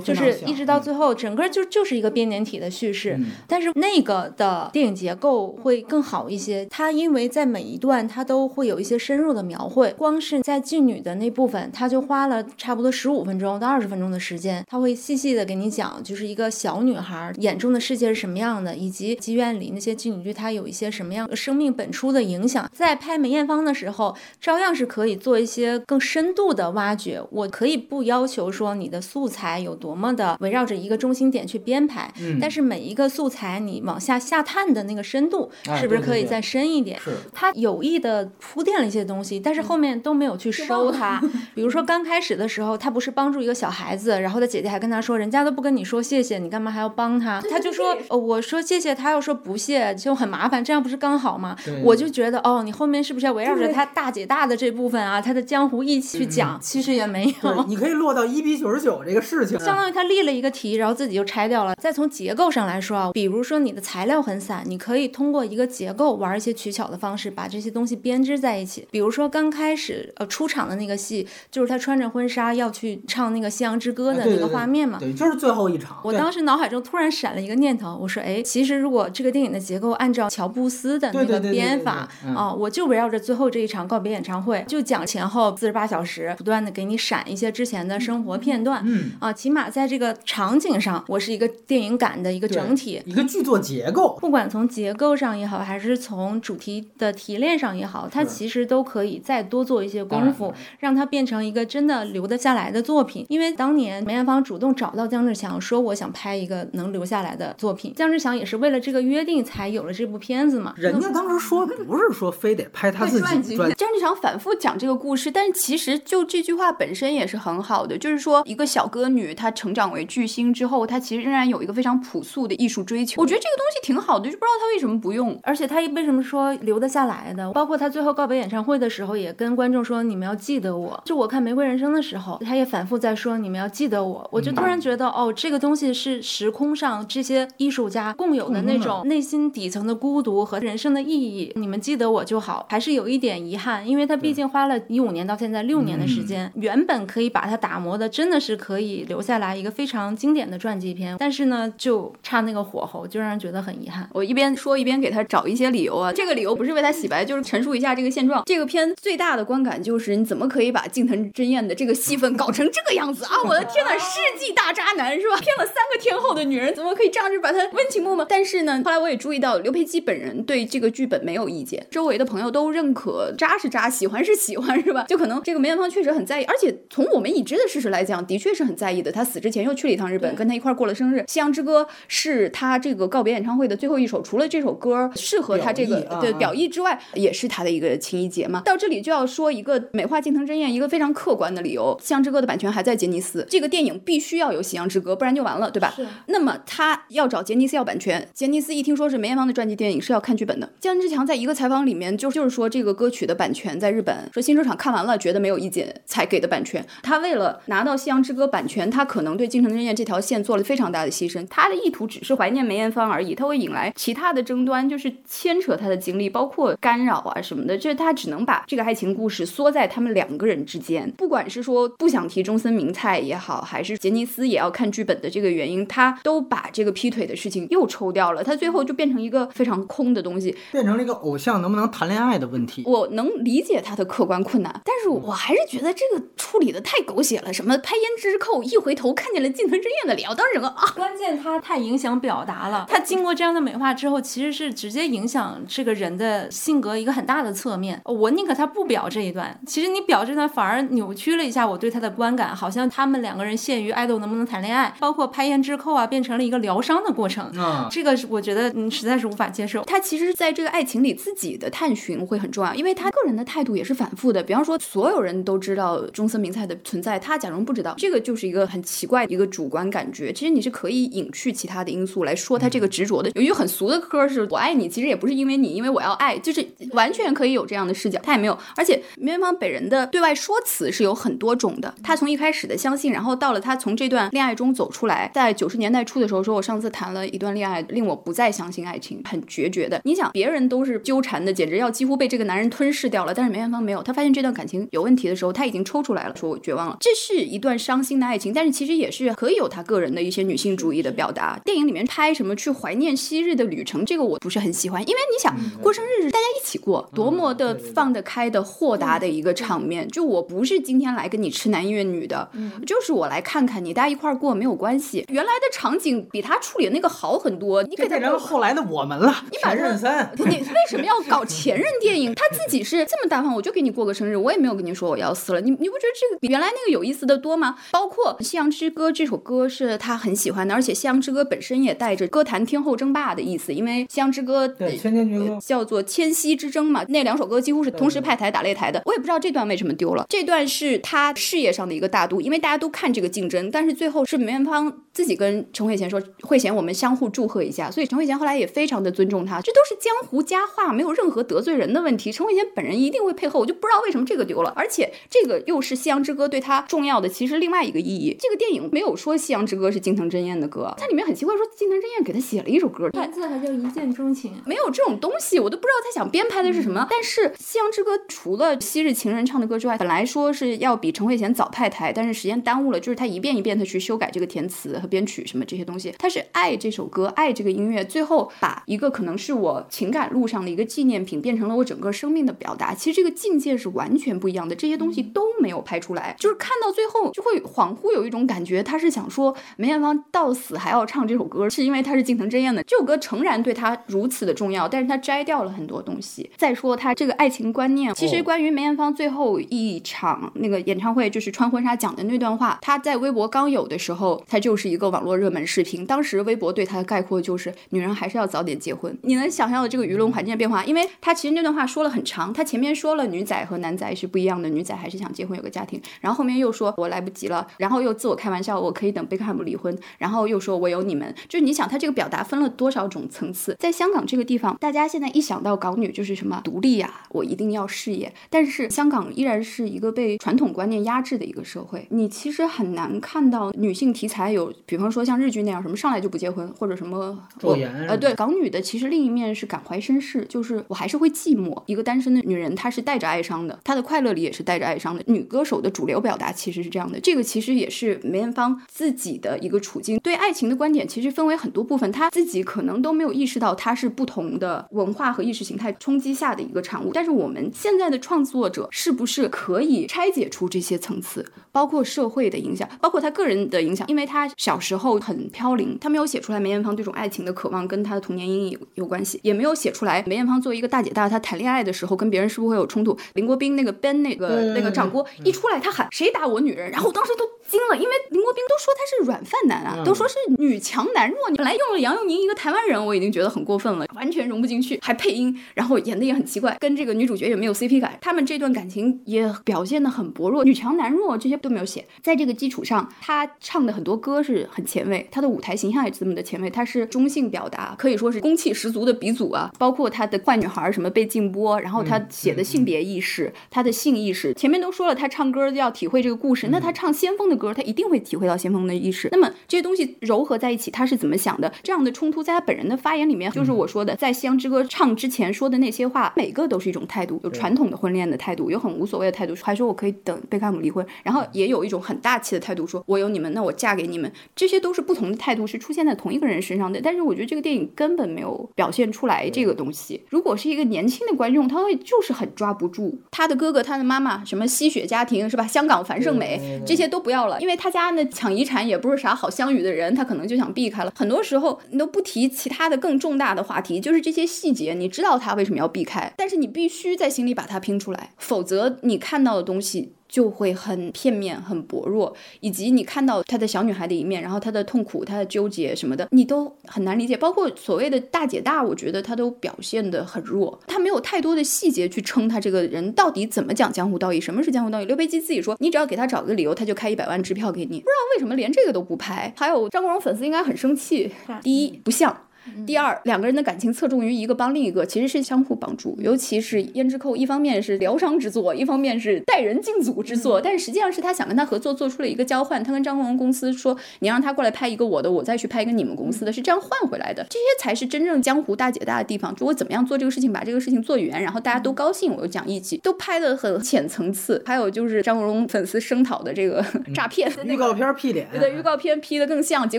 就是一直到嗯最后，整个就就是一个编年体的叙事。嗯但是那个的电影结构会更好一些，它因为在每一段它都会有一些深入的描绘，光是在妓女的那部分，他就花了差不多十五分钟到二十分钟的时间，他会细细的给你讲，就是一个小女孩眼中的世界是什么样的，以及妓院里那些妓女对她有一些什么样生命本初的影响。在拍梅艳芳的时候，照样是可以做一些更深度的挖掘。我可以不要求说你的素材有多么的围绕着一个中心点去编排，嗯但是每一个素材你往下下探的那个深度，哎是不是可以再深一点？是他有意的铺垫了一些东西，但是后面都没有去收他。比如说刚开始的时候，他不是帮助一个小孩子，然后他姐姐还跟他说，人家都不跟你说谢谢，你干嘛还要帮他？他就说，呃我说谢谢，他要说不谢，就很麻烦，这样不是刚好吗？我就觉得，哦，你后面是不是要围绕着他大姐大的这部分啊，他的江湖义气去讲？其实也没，有。你可以落到一比九十九这个事情，相当于他立了一个题，然后自己就拆掉了。再从结构上来说啊，比如说你的材料很散，你可以通过一个结构玩一些取巧的方式，把这些东西编织在一起。比如说刚开始呃出场的那个戏，就是他穿着婚纱要去唱那个《夕阳之歌》的那个啊对对对画面嘛。对，就是最后一场。我当时脑海中突然闪了一个念头，我说，哎，其实如果这个电影的结构按照乔布斯的那个编法啊，我就围绕着最后这一场告别演唱会，就讲前后四十八小时，不断的给你闪一些之前的生活片段。嗯，啊，起码在这个场景上，我是一个电影感的一个整体。一个剧作结构。不管从结构上也好，还是从主题的提炼上也好，它是其实都可以再多做一些功夫，让它变成一个真的留得下来的作品。因为当年梅艳芳主动找到姜志强，说我想拍一个能留下来的作品，姜志强也是为了这个约定才有了这部片子嘛。人家当时说不是说非得拍他自己专张志强反复讲这个故事，但是其实就这句话本身也是很好的，就是说一个小歌女她成长为巨星之后，她其实仍然有一个非常朴素的艺术追求。我觉得这个东西挺好的，就不知道她为什么不用。而且他为什么说留得下来的？包括他最后告别演唱会的时候，也跟观众说：“你们要记得我。”就我看《玫瑰人生》的时候，他也反复在说：“你们要记得我。”我就突然觉得，哦，这个东西是时空上这些艺术家共有的那种内心底层的孤独和人生的意义。你们记得我就好。还是有一点遗憾，因为他毕竟花了一五年到现在六年的时间，原本可以把它打磨的真的是可以留下来一个非常经典的传记片，但是呢，就差那个火候，就让人觉得很遗憾。我一边说一边给他找一些理由啊，这个理由不是为他洗白，就是陈述一下这个现状。这个片最大的观感就是你怎么可以把近藤真彦的这个戏份搞成这个样子啊！我的天呐，世纪大渣男是吧？骗了三个天后的女人，怎么可以这样子把她温情脉脉？但是呢，后来我也注意到刘培基本人对这个剧本没有意见，周围的朋友都认可，渣是渣，喜欢是喜欢，是吧？就可能这个梅艳芳确实很在意，而且从我们已知的事实来讲，的确是很在意的。他死之前又去了一趟日本，跟他一块儿过了生日。《夕阳之歌》是他这个告别演唱会的最后一首，除了这首歌适合他这个的表意之外，也是他的一个情谊节嘛。到这里就要说一个美化近藤真彦一个非常客观的理由，《夕阳之歌》的版权还在杰尼斯，这个电影必须要有《夕阳之歌》，不然就完了，对吧？是那么他要找杰尼斯要版权，杰尼斯一听说是梅艳芳的传记电影，是要看剧本的。江志强在一个采访里面就就是说这个歌曲的版权在日本，说新车厂看完了觉得没有意见才给的版权。他为了拿到《夕阳之歌》版权，他可能对近藤真彦这条线做了非常大的牺牲。他的意图只是怀念梅艳芳而已，他会引来其他的争端，就是牵扯他的经历，包括干扰啊，什么的，这他只能把这个爱情故事缩在他们两个人之间。不管是说不想提中森明菜也好，还是杰尼斯也要看剧本的这个原因，他都把这个劈腿的事情又抽掉了，他最后就变成一个非常空的东西。变成了一个偶像能不能谈恋爱的问题。我能理解他的客观困难，但是我还是觉得这个处理的太狗血了。什么拍胭脂扣，一回头看见了近藤真彦的脸，我当时整个啊，关键他太影响表达了。他经过这样的美化之后，其实是直接影响这个人的性格一个很大的侧面。我宁可他不表这一段，其实你表这段反而扭曲了一下我对他的观感，好像他们两个人限于爱豆能不能谈恋爱，包括拍胭脂扣啊，变成了一个疗伤的过程。嗯，这个是我觉得嗯实在是无法接受。他其实在这个爱情里自己的探寻会很重要，因为他个人的态度也是反复的。比方说，所有人都知道中森明菜的存在，他假装不知道，这个就是一个很奇怪的一个主观感觉。其实你是可以隐去其他的因素来说他这个执着的。有一句很俗的歌是“我爱你”，其实也不是因为你，因为我要爱，就是完全可以有这样的视角。他也没有，而且梅艳芳本人的对外说辞是有很多种的。他从一开始的相信，然后到了他从这段恋爱中走出来，在九十年代初的时候说，我上次谈了一段恋爱，令我不再相信爱情，很决绝的。你想，别人都是纠缠的，简直要几乎被这个男人吞噬掉了，但是梅艳芳没有。她发现这段感情有问题的时候，她已经抽出来了，说我绝望了。这是一段伤心的爱情，但是其实也是可以有她个人的一些女性主义的表达。电影里面拍什么去怀念昔日的旅程，这个我不是很喜欢，因为你想过生日是大家一起过，多么的放得开的豁达的一个场面。就我不是今天来跟你吃男怨女的，就是我来看看你，大家一块儿过没有关系。原来的场景比他处理的那个好很多，你给他成后来的我们了。你把任三，你为什么要搞前任电影？他自己是这么大方，我就给你过个生日，我也没有跟你说我要死了。你你不觉得这个比原来那个有意思的多吗？包括《夕阳之歌》这首歌是他很喜欢的，而且《夕阳之歌》本身也带着歌坛天后争霸的意思，因为《夕阳之歌》对千千阙歌叫做千禧之争嘛，那两首歌几乎是同时派台打擂台的。我也不知道这段为什么丢了，这段是他事业上的一个大度，因为大家都看这个竞争，但是最后是梅艳芳自己跟陈慧娴说：“慧娴，我们相互祝贺一下。”所以陈慧娴后来也非常的尊重他，这都是江湖佳话，没有任何得罪人的问题。陈慧娴本人一定会配合，我就不知道为什么这个丢了，而且这个又是《夕阳之歌》对他重要的其实另外一个意义。这个电影没有说《夕阳之歌》是金藤真彦的歌，它里面很奇怪说金藤真彦给他写了一首歌，名字还叫一见钟情。没有这种东西，我都不知道他想编排的是什么。但是《夕阳之歌》除了昔日情人唱的歌之外，本来说是要比陈慧娴早派台，但是时间耽误了，就是他一遍一遍的去修改这个填词和编曲什么这些东西。他是爱这首歌，爱这个音乐，最后把一个可能是我情感路上的一个纪念品，变成了我整个生命的表达。其实这个境界是完全不一样的，这些东西都没有拍出来，就是看到最后就会恍惚有一种感觉，他是想说梅艳芳到死还要唱这首歌，是因为他是近藤真彦的。这首歌诚然对他如此的重要，但是他摘掉了很多东西。再说他这个爱情观念，其实关于梅艳芳最后一场那个演唱会，就是穿婚纱讲的那段话，他在微博刚有的时候，他就是一个网络热门视频。当时微博对他的概括就是女人还是要早点结婚。你能想象的这个舆论环境的变化？因为他其实那段话说了很长，他前面说了女仔和男仔是不一样的，女仔还是想结婚有个家庭，然后后面又说我来不及了，然后又自我开玩笑，我可以等贝克汉姆离婚，然后又说我有你们，就是你想他这个表达分了多少种层次？在香港这个地方，大家现在一想到港女就是什么独立呀、我一定要事业，但是香港依然是一个被传统观念压制的一个社会，你其实很难看到女性题材有，比方说像日剧那样什么上来就不结婚，或者什么昼颜呃，对，港女的其实另一面是感怀身世，就是我还是会寂寞。一个单身的女人，她是带着哀伤的，她的快乐里也是带着哀伤的。女歌手的主流表达其实是这样的，这个其实也是梅艳芳自己的一个处境。对爱情的观点其实分为很多部分，她自己可能都没有意识到，她是不同的文化和意识形态冲击下的一个产物。但是我们现在的创作者是不是可以拆解出这些层次，包括社会的影响，包括他个人的影响？因为他小时候很飘零，他没有写出来梅艳芳对这种爱情的渴望跟他的童年阴影有有关系，也没有写出来梅艳芳作为一个大姐大，她谈恋爱的时候跟别人是不是会有冲突？林国斌那个 Ben 那个对那个掌锅一出来，他喊谁打我女人，然后我当时都惊了，因为林国斌都说他是软饭男啊，都说是女强男弱，你本来用了杨佑宁一个台湾人，我已经觉得很过分了，完全融不进去，还配音，然后演的也很奇怪，跟这个女主角也没有 CP 感，他们这段感情也表现的很薄弱，女强男弱这些都没有写，在这个基础上，他唱的很多歌是很前卫，他的舞台形象也这么的前卫，他是中性表达，可以说是攻气十足的鼻祖啊，包括他的坏女孩什么被禁播，然后他写的性别意识，他的性意识，前面都说了，他唱歌要体会这个故事，那他唱先锋的歌，他一定会体会到先锋的意识。那么这些东西糅合在一起，他是怎么想的？这样的冲突在他本人的发言里面，就是我说的。在《夕阳之歌》唱之前说的那些话，每个都是一种态度，有传统的婚恋的态度，有很无所谓的态度，还说我可以等贝克汉姆离婚，然后也有一种很大气的态度，说我有你们，那我嫁给你们，这些都是不同的态度，是出现在同一个人身上的。但是我觉得这个电影根本没有表现出来这个东西。如果是一个年轻的观众，他会就是很抓不住他的哥哥、他的妈妈，什么吸血家庭是吧？香港樊胜美这些都不要了，因为他家呢抢遗产也不是啥好相与的人，他可能就想避开了。很多时候你都不提其他的更重大的话题，就是这些细节，你知道他为什么要避开，但是你必须在心里把它拼出来，否则你看到的东西。就会很片面、很薄弱，以及你看到她的小女孩的一面，然后她的痛苦、她的纠结什么的，你都很难理解。包括所谓的大姐大，我觉得她都表现得很弱，她没有太多的细节去称她这个人到底怎么讲江湖道义，什么是江湖道义。刘培基自己说，你只要给他找个理由，他就开一百万支票给你。不知道为什么连这个都不拍。还有张国荣粉丝应该很生气，第一不像。第二，两个人的感情侧重于一个帮另一个，其实是相互帮助。尤其是《胭脂扣》，一方面是疗伤之作，一方面是带人进组之作。但是实际上是他想跟他合作，做出了一个交换。他跟张国荣公司说：“你让他过来拍一个我的，我再去拍一个你们公司的，是这样换回来的。”这些才是真正江湖大姐大的地方。就我怎么样做这个事情，把这个事情做圆，然后大家都高兴，我又讲义气，都拍的很浅层次。还有就是张国荣粉丝声讨的这个 诈骗预告片 P 脸，对预告片 P 的更像，结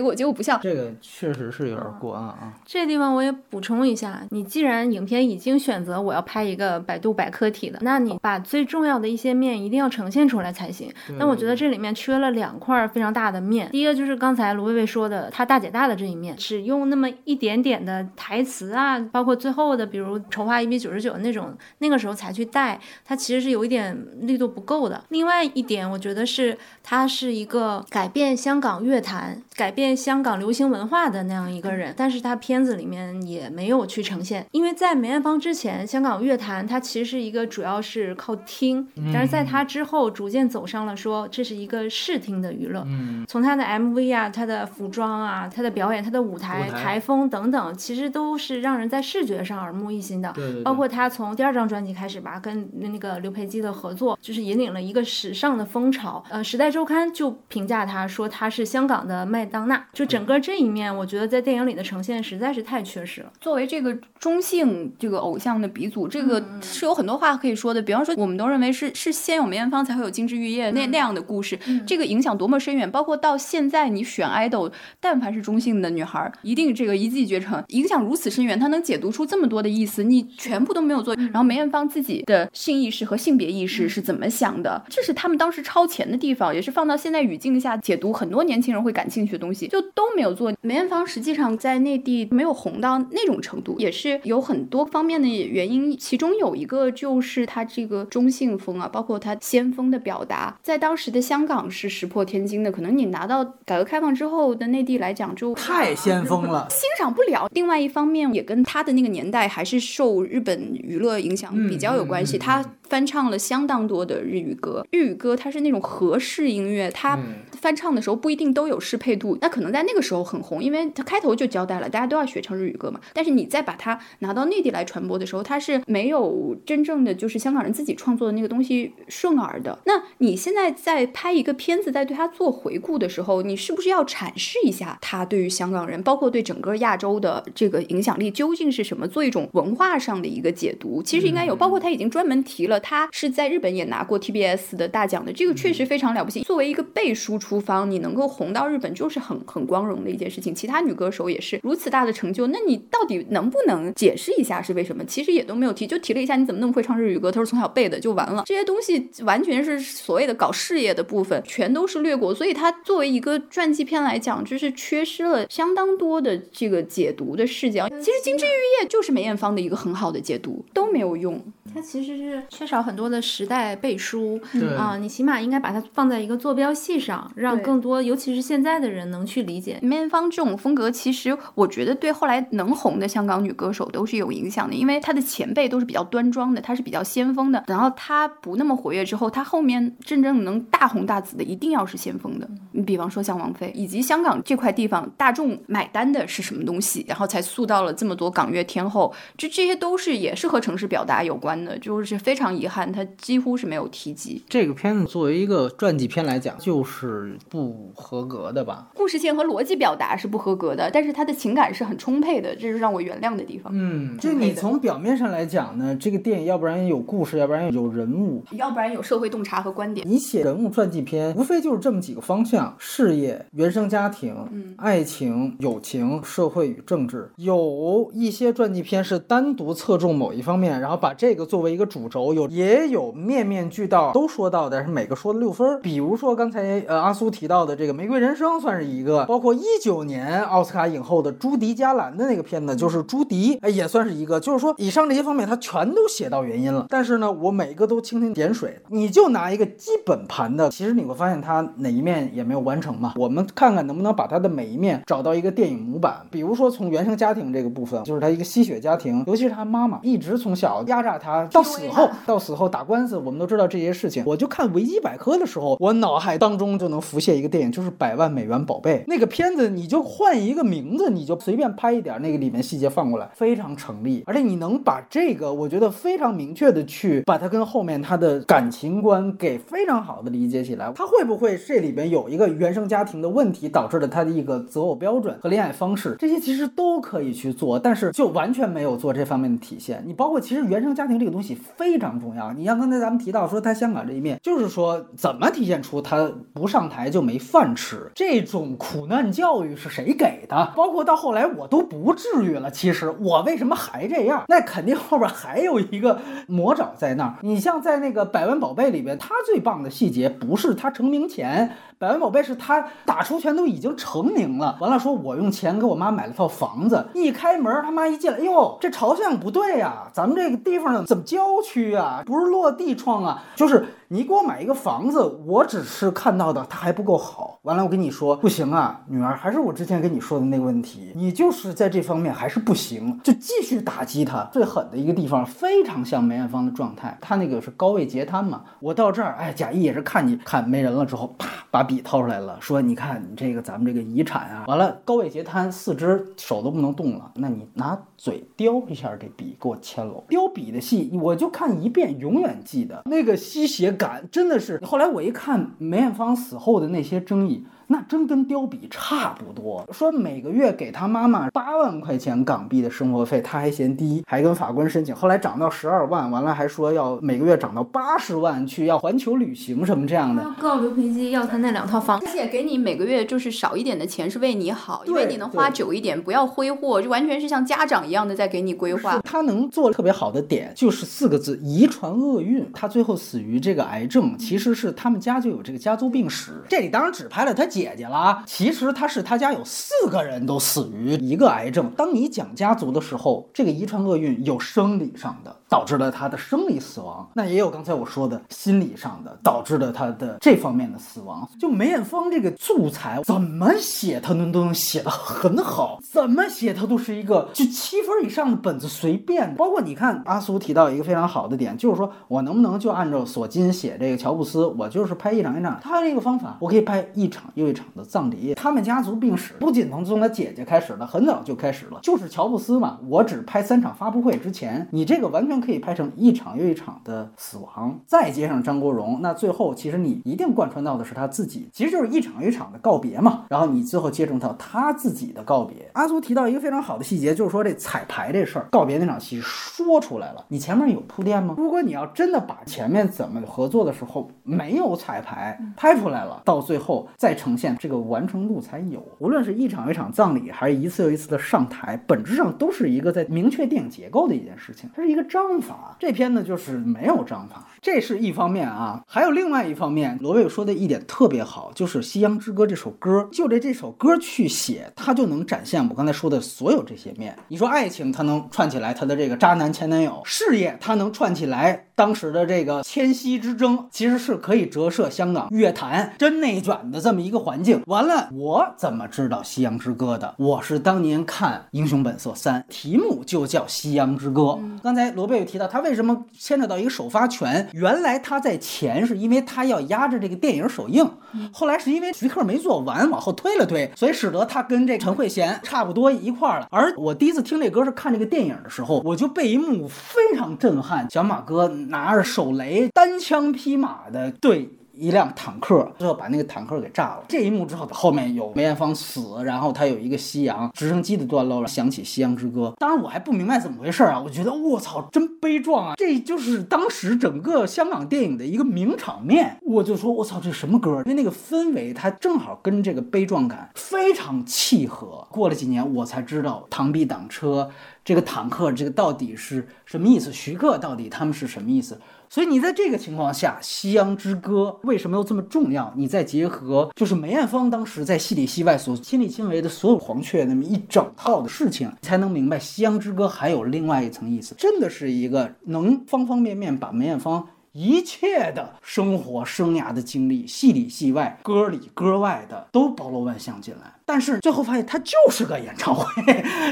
果结果不像。这个确实是有点过啊啊！这地方我也。补充一下，你既然影片已经选择我要拍一个百度百科体的，那你把最重要的一些面一定要呈现出来才行。那我觉得这里面缺了两块非常大的面，第一个就是刚才卢薇薇说的，她大姐大的这一面，只用那么一点点的台词啊，包括最后的比如筹划一比九十九那种，那个时候才去带，它其实是有一点力度不够的。另外一点，我觉得是他是一个改变香港乐坛、改变香港流行文化的那样一个人，但是他片子里面。也没有去呈现，因为在梅艳芳之前，香港乐坛它其实是一个主要是靠听，但是在她之后逐渐走上了说这是一个视听的娱乐。嗯，从她的 MV 啊，她的服装啊，她的表演，她的舞台台风等等，其实都是让人在视觉上耳目一新的。对对。包括她从第二张专辑开始吧，跟那个刘培基的合作，就是引领了一个时尚的风潮。呃，《时代周刊》就评价她说她是香港的麦当娜。就整个这一面，我觉得在电影里的呈现实在是太缺失了。作为这个中性这个偶像的鼻祖，这个是有很多话可以说的。比方说，我们都认为是是先有梅艳芳才会有金枝玉叶那那样的故事，这个影响多么深远。包括到现在，你选爱豆，但凡是中性的女孩，一定这个一骑绝尘，影响如此深远，她能解读出这么多的意思，你全部都没有做。然后梅艳芳自己的性意识和性别意识是怎么想的？这是他们当时超前的地方，也是放到现在语境下解读很多年轻人会感兴趣的东西，就都没有做。梅艳芳实际上在内地没有红到。那种程度也是有很多方面的原因，其中有一个就是他这个中性风啊，包括他先锋的表达，在当时的香港是石破天惊的。可能你拿到改革开放之后的内地来讲，就太先锋了，欣赏不了。另外一方面，也跟他的那个年代还是受日本娱乐影响比较有关系。他翻唱了相当多的日语歌，日语歌它是那种和式音乐，他翻唱的时候不一定都有适配度。那可能在那个时候很红，因为他开头就交代了，大家都要学唱日语歌嘛。但是你再把它拿到内地来传播的时候，它是没有真正的就是香港人自己创作的那个东西顺耳的。那你现在在拍一个片子，在对它做回顾的时候，你是不是要阐释一下它对于香港人，包括对整个亚洲的这个影响力究竟是什么？做一种文化上的一个解读，其实应该有。包括他已经专门提了，他是在日本也拿过 TBS 的大奖的，这个确实非常了不起。作为一个被输出方，你能够红到日本，就是很很光荣的一件事情。其他女歌手也是如此大的成就，那你到底能不能解释一下是为什么？其实也都没有提，就提了一下你怎么那么会唱日语歌，他说从小背的就完了。这些东西完全是所谓的搞事业的部分，全都是略过。所以他作为一个传记片来讲，就是缺失了相当多的这个解读的视角。其实《金枝玉叶》就是梅艳芳的一个很好的解读，都没有用。它其实是缺少很多的时代背书啊，你起码应该把它放在一个坐标系上，让更多，尤其是现在的人能去理解梅艳芳这种风格。其实我觉得对后来能红的香港女歌手都是有影响的，因为她的前辈都是比较端庄的，她是比较先锋的。然后她不那么活跃之后，她后面真正能大红大紫的，一定要是先锋的。你比方说像王菲，以及香港这块地方大众买单的是什么东西，然后才塑造了这么多港乐天后，就这些都是也是和城市表达有关。的，就是非常遗憾，他几乎是没有提及。这个片子作为一个传记片来讲，就是不合格的吧？故事线和逻辑表达是不合格的，但是他的情感是很充沛的，这是让我原谅的地方。嗯，就你从表面上来讲呢，这个电影要不然有故事，要不然有人物，要不然有社会洞察和观点。你写人物传记片，无非就是这么几个方向：事业、原生家庭、嗯爱情、友情、社会与政治。有一些传记片是单独侧重某一方面，然后把这个作为一个主轴；有也有面面俱到，都说到，但是每个说的六分儿。比如说刚才呃阿苏提到的这个《玫瑰人生》算是一个，包括一九年奥斯卡影后的朱迪加兰的那个片子，就是朱迪，哎也算是一个。就是说以上这些方面他全都写到原因了，但是呢，我每个都蜻蜓点水。你就拿一个基本盘的，其实你会发现他哪一面也没有完成嘛。我们看看能不能把他的每一面找到一个电影模板。比如说从原生家庭这个部分，就是他一个吸血家庭，尤其是他妈妈一直从小压榨他，到死后到死后打官司，我们都知道这些事情。我就看维基百科的时候，我脑海当中就能浮现一个电影，就是《百万美元宝贝》那个片子，你就换一个名字，你就随便拍一点，那个里面细节放过来，非常成立。而且你能把这个，我觉得非常明确的去把它跟后面他的感情观给非常好的理解起来。他会不会这里边有一个原生家庭的问题导致了他的一个择偶标准和恋爱方式？这些其实都可以去做，但是就完全没有做这方面的体现。你包括其实原生家庭这个东西非常重要。你像刚才咱们提到说他香港这一面，就是说怎么体现出他不上台就没饭吃这种苦难教育是谁给的？包括到后来我都不至于了，其实我为什么还这样？那肯定后边还有一个魔爪在那儿。你像在那个《百万宝贝》里边，他最棒的细节不是他成名前。百万宝贝是他打出拳都已经成名了，完了说我用钱给我妈买了套房子，一开门他妈一进来，哎呦这朝向不对呀、咱们这个地方怎么郊区啊，不是落地窗啊，就是你给我买一个房子，我只是看到的它还不够好。完了我跟你说不行啊，女儿，还是我之前跟你说的那个问题，你就是在这方面还是不行，就继续打击他。最狠的一个地方非常像梅艳芳的状态，他那个是高位截瘫嘛，我到这儿，哎，贾谊也是看你看没人了之后，啪把笔掏出来了，说你看你这个咱们这个遗产啊，完了高位截瘫，四肢手都不能动了，那你拿嘴叼一下这笔给我签了。叼笔的戏我就看一遍，永远记得那个吸血感真的是。后来我一看梅艳芳死后的那些争议。那真跟雕笔差不多。说每个月给他妈妈八万块钱港币的生活费，他还嫌低，还跟法官申请，后来涨到十二万，完了还说要每个月涨到八十万去要环球旅行什么这样的。要告刘培基要他那两套房而且给你每个月就是少一点的钱是为你好，因为你能花久一点，不要挥霍，就完全是像家长一样的在给你规划。他能做得特别好的点就是四个字：遗传厄运。他最后死于这个癌症，其实是他们家就有这个家族病史。这里当然只拍了他姐姐了啊，其实他是他家有四个人都死于一个癌症。当你讲家族的时候，这个遗传厄运有生理上的。导致了他的生理死亡，那也有刚才我说的心理上的，导致了他的这方面的死亡。就梅艳芳这个素材怎么写，他能都能写得很好，怎么写他都是一个就七分以上的本子随便。包括你看阿苏提到一个非常好的点，就是说我能不能就按照索金写这个乔布斯，我就是拍一场一场，他这个方法，我可以拍一场又一场的葬礼。他们家族病史不仅从从他姐姐开始了，很早就开始了，就是乔布斯嘛，我只拍三场发布会之前，你这个完全可以拍成一场又一场的死亡，再接上张国荣，那最后其实你一定贯穿到的是他自己，其实就是一场又一场的告别嘛。然后你最后接上到他自己的告别。阿苏提到一个非常好的细节，就是说这彩排这事儿，告别那场戏说出来了，你前面有铺垫吗？如果你要真的把前面怎么合作的时候没有彩排拍出来了，到最后再呈现这个完成度才有。无论是一场一场葬礼，还是一次又一次的上台，本质上都是一个在明确电影结构的一件事情，它是一个章章法。这篇呢就是没有章法，这是一方面啊。还有另外一方面，罗伟说的一点特别好，就是《夕阳之歌》这首歌，就着这首歌去写，它就能展现我刚才说的所有这些面。你说爱情，它能串起来他的这个渣男前男友；事业，它能串起来。当时的这个迁徙之争，其实是可以折射香港乐坛真内卷的这么一个环境。完了，我怎么知道《夕阳之歌》的？我是当年看《英雄本色三》，题目就叫《夕阳之歌》。刚才罗贝有提到，他为什么牵扯到一个首发权？原来他在前是因为他要压着这个电影首映，后来是因为徐克没做完，往后推了推，所以使得他跟这陈慧娴差不多一块儿了。而我第一次听这歌是看这个电影的时候，我就被一幕非常震撼，小马哥拿着手雷，单枪匹马的对。一辆坦克，最后把那个坦克给炸了。这一幕之后，后面有梅艳芳死，然后他有一个夕阳直升机的段落，响起《夕阳之歌》。当然我还不明白怎么回事啊，我觉得我操，真悲壮啊！这就是当时整个香港电影的一个名场面。我就说我操，这什么歌？因为那个氛围，它正好跟这个悲壮感非常契合。过了几年，我才知道螳臂挡车这个坦克这个到底是什么意思，徐克到底他们是什么意思。所以你在这个情况下，《夕阳之歌》为什么又这么重要？你再结合就是梅艳芳当时在戏里戏外所亲力亲为的所有黄雀那么一整套的事情，才能明白《夕阳之歌》还有另外一层意思，真的是一个能方方面面把梅艳芳。一切的生活生涯的经历，戏里戏外，歌里歌外的都包罗万象进来。但是最后发现，他就是个演唱会，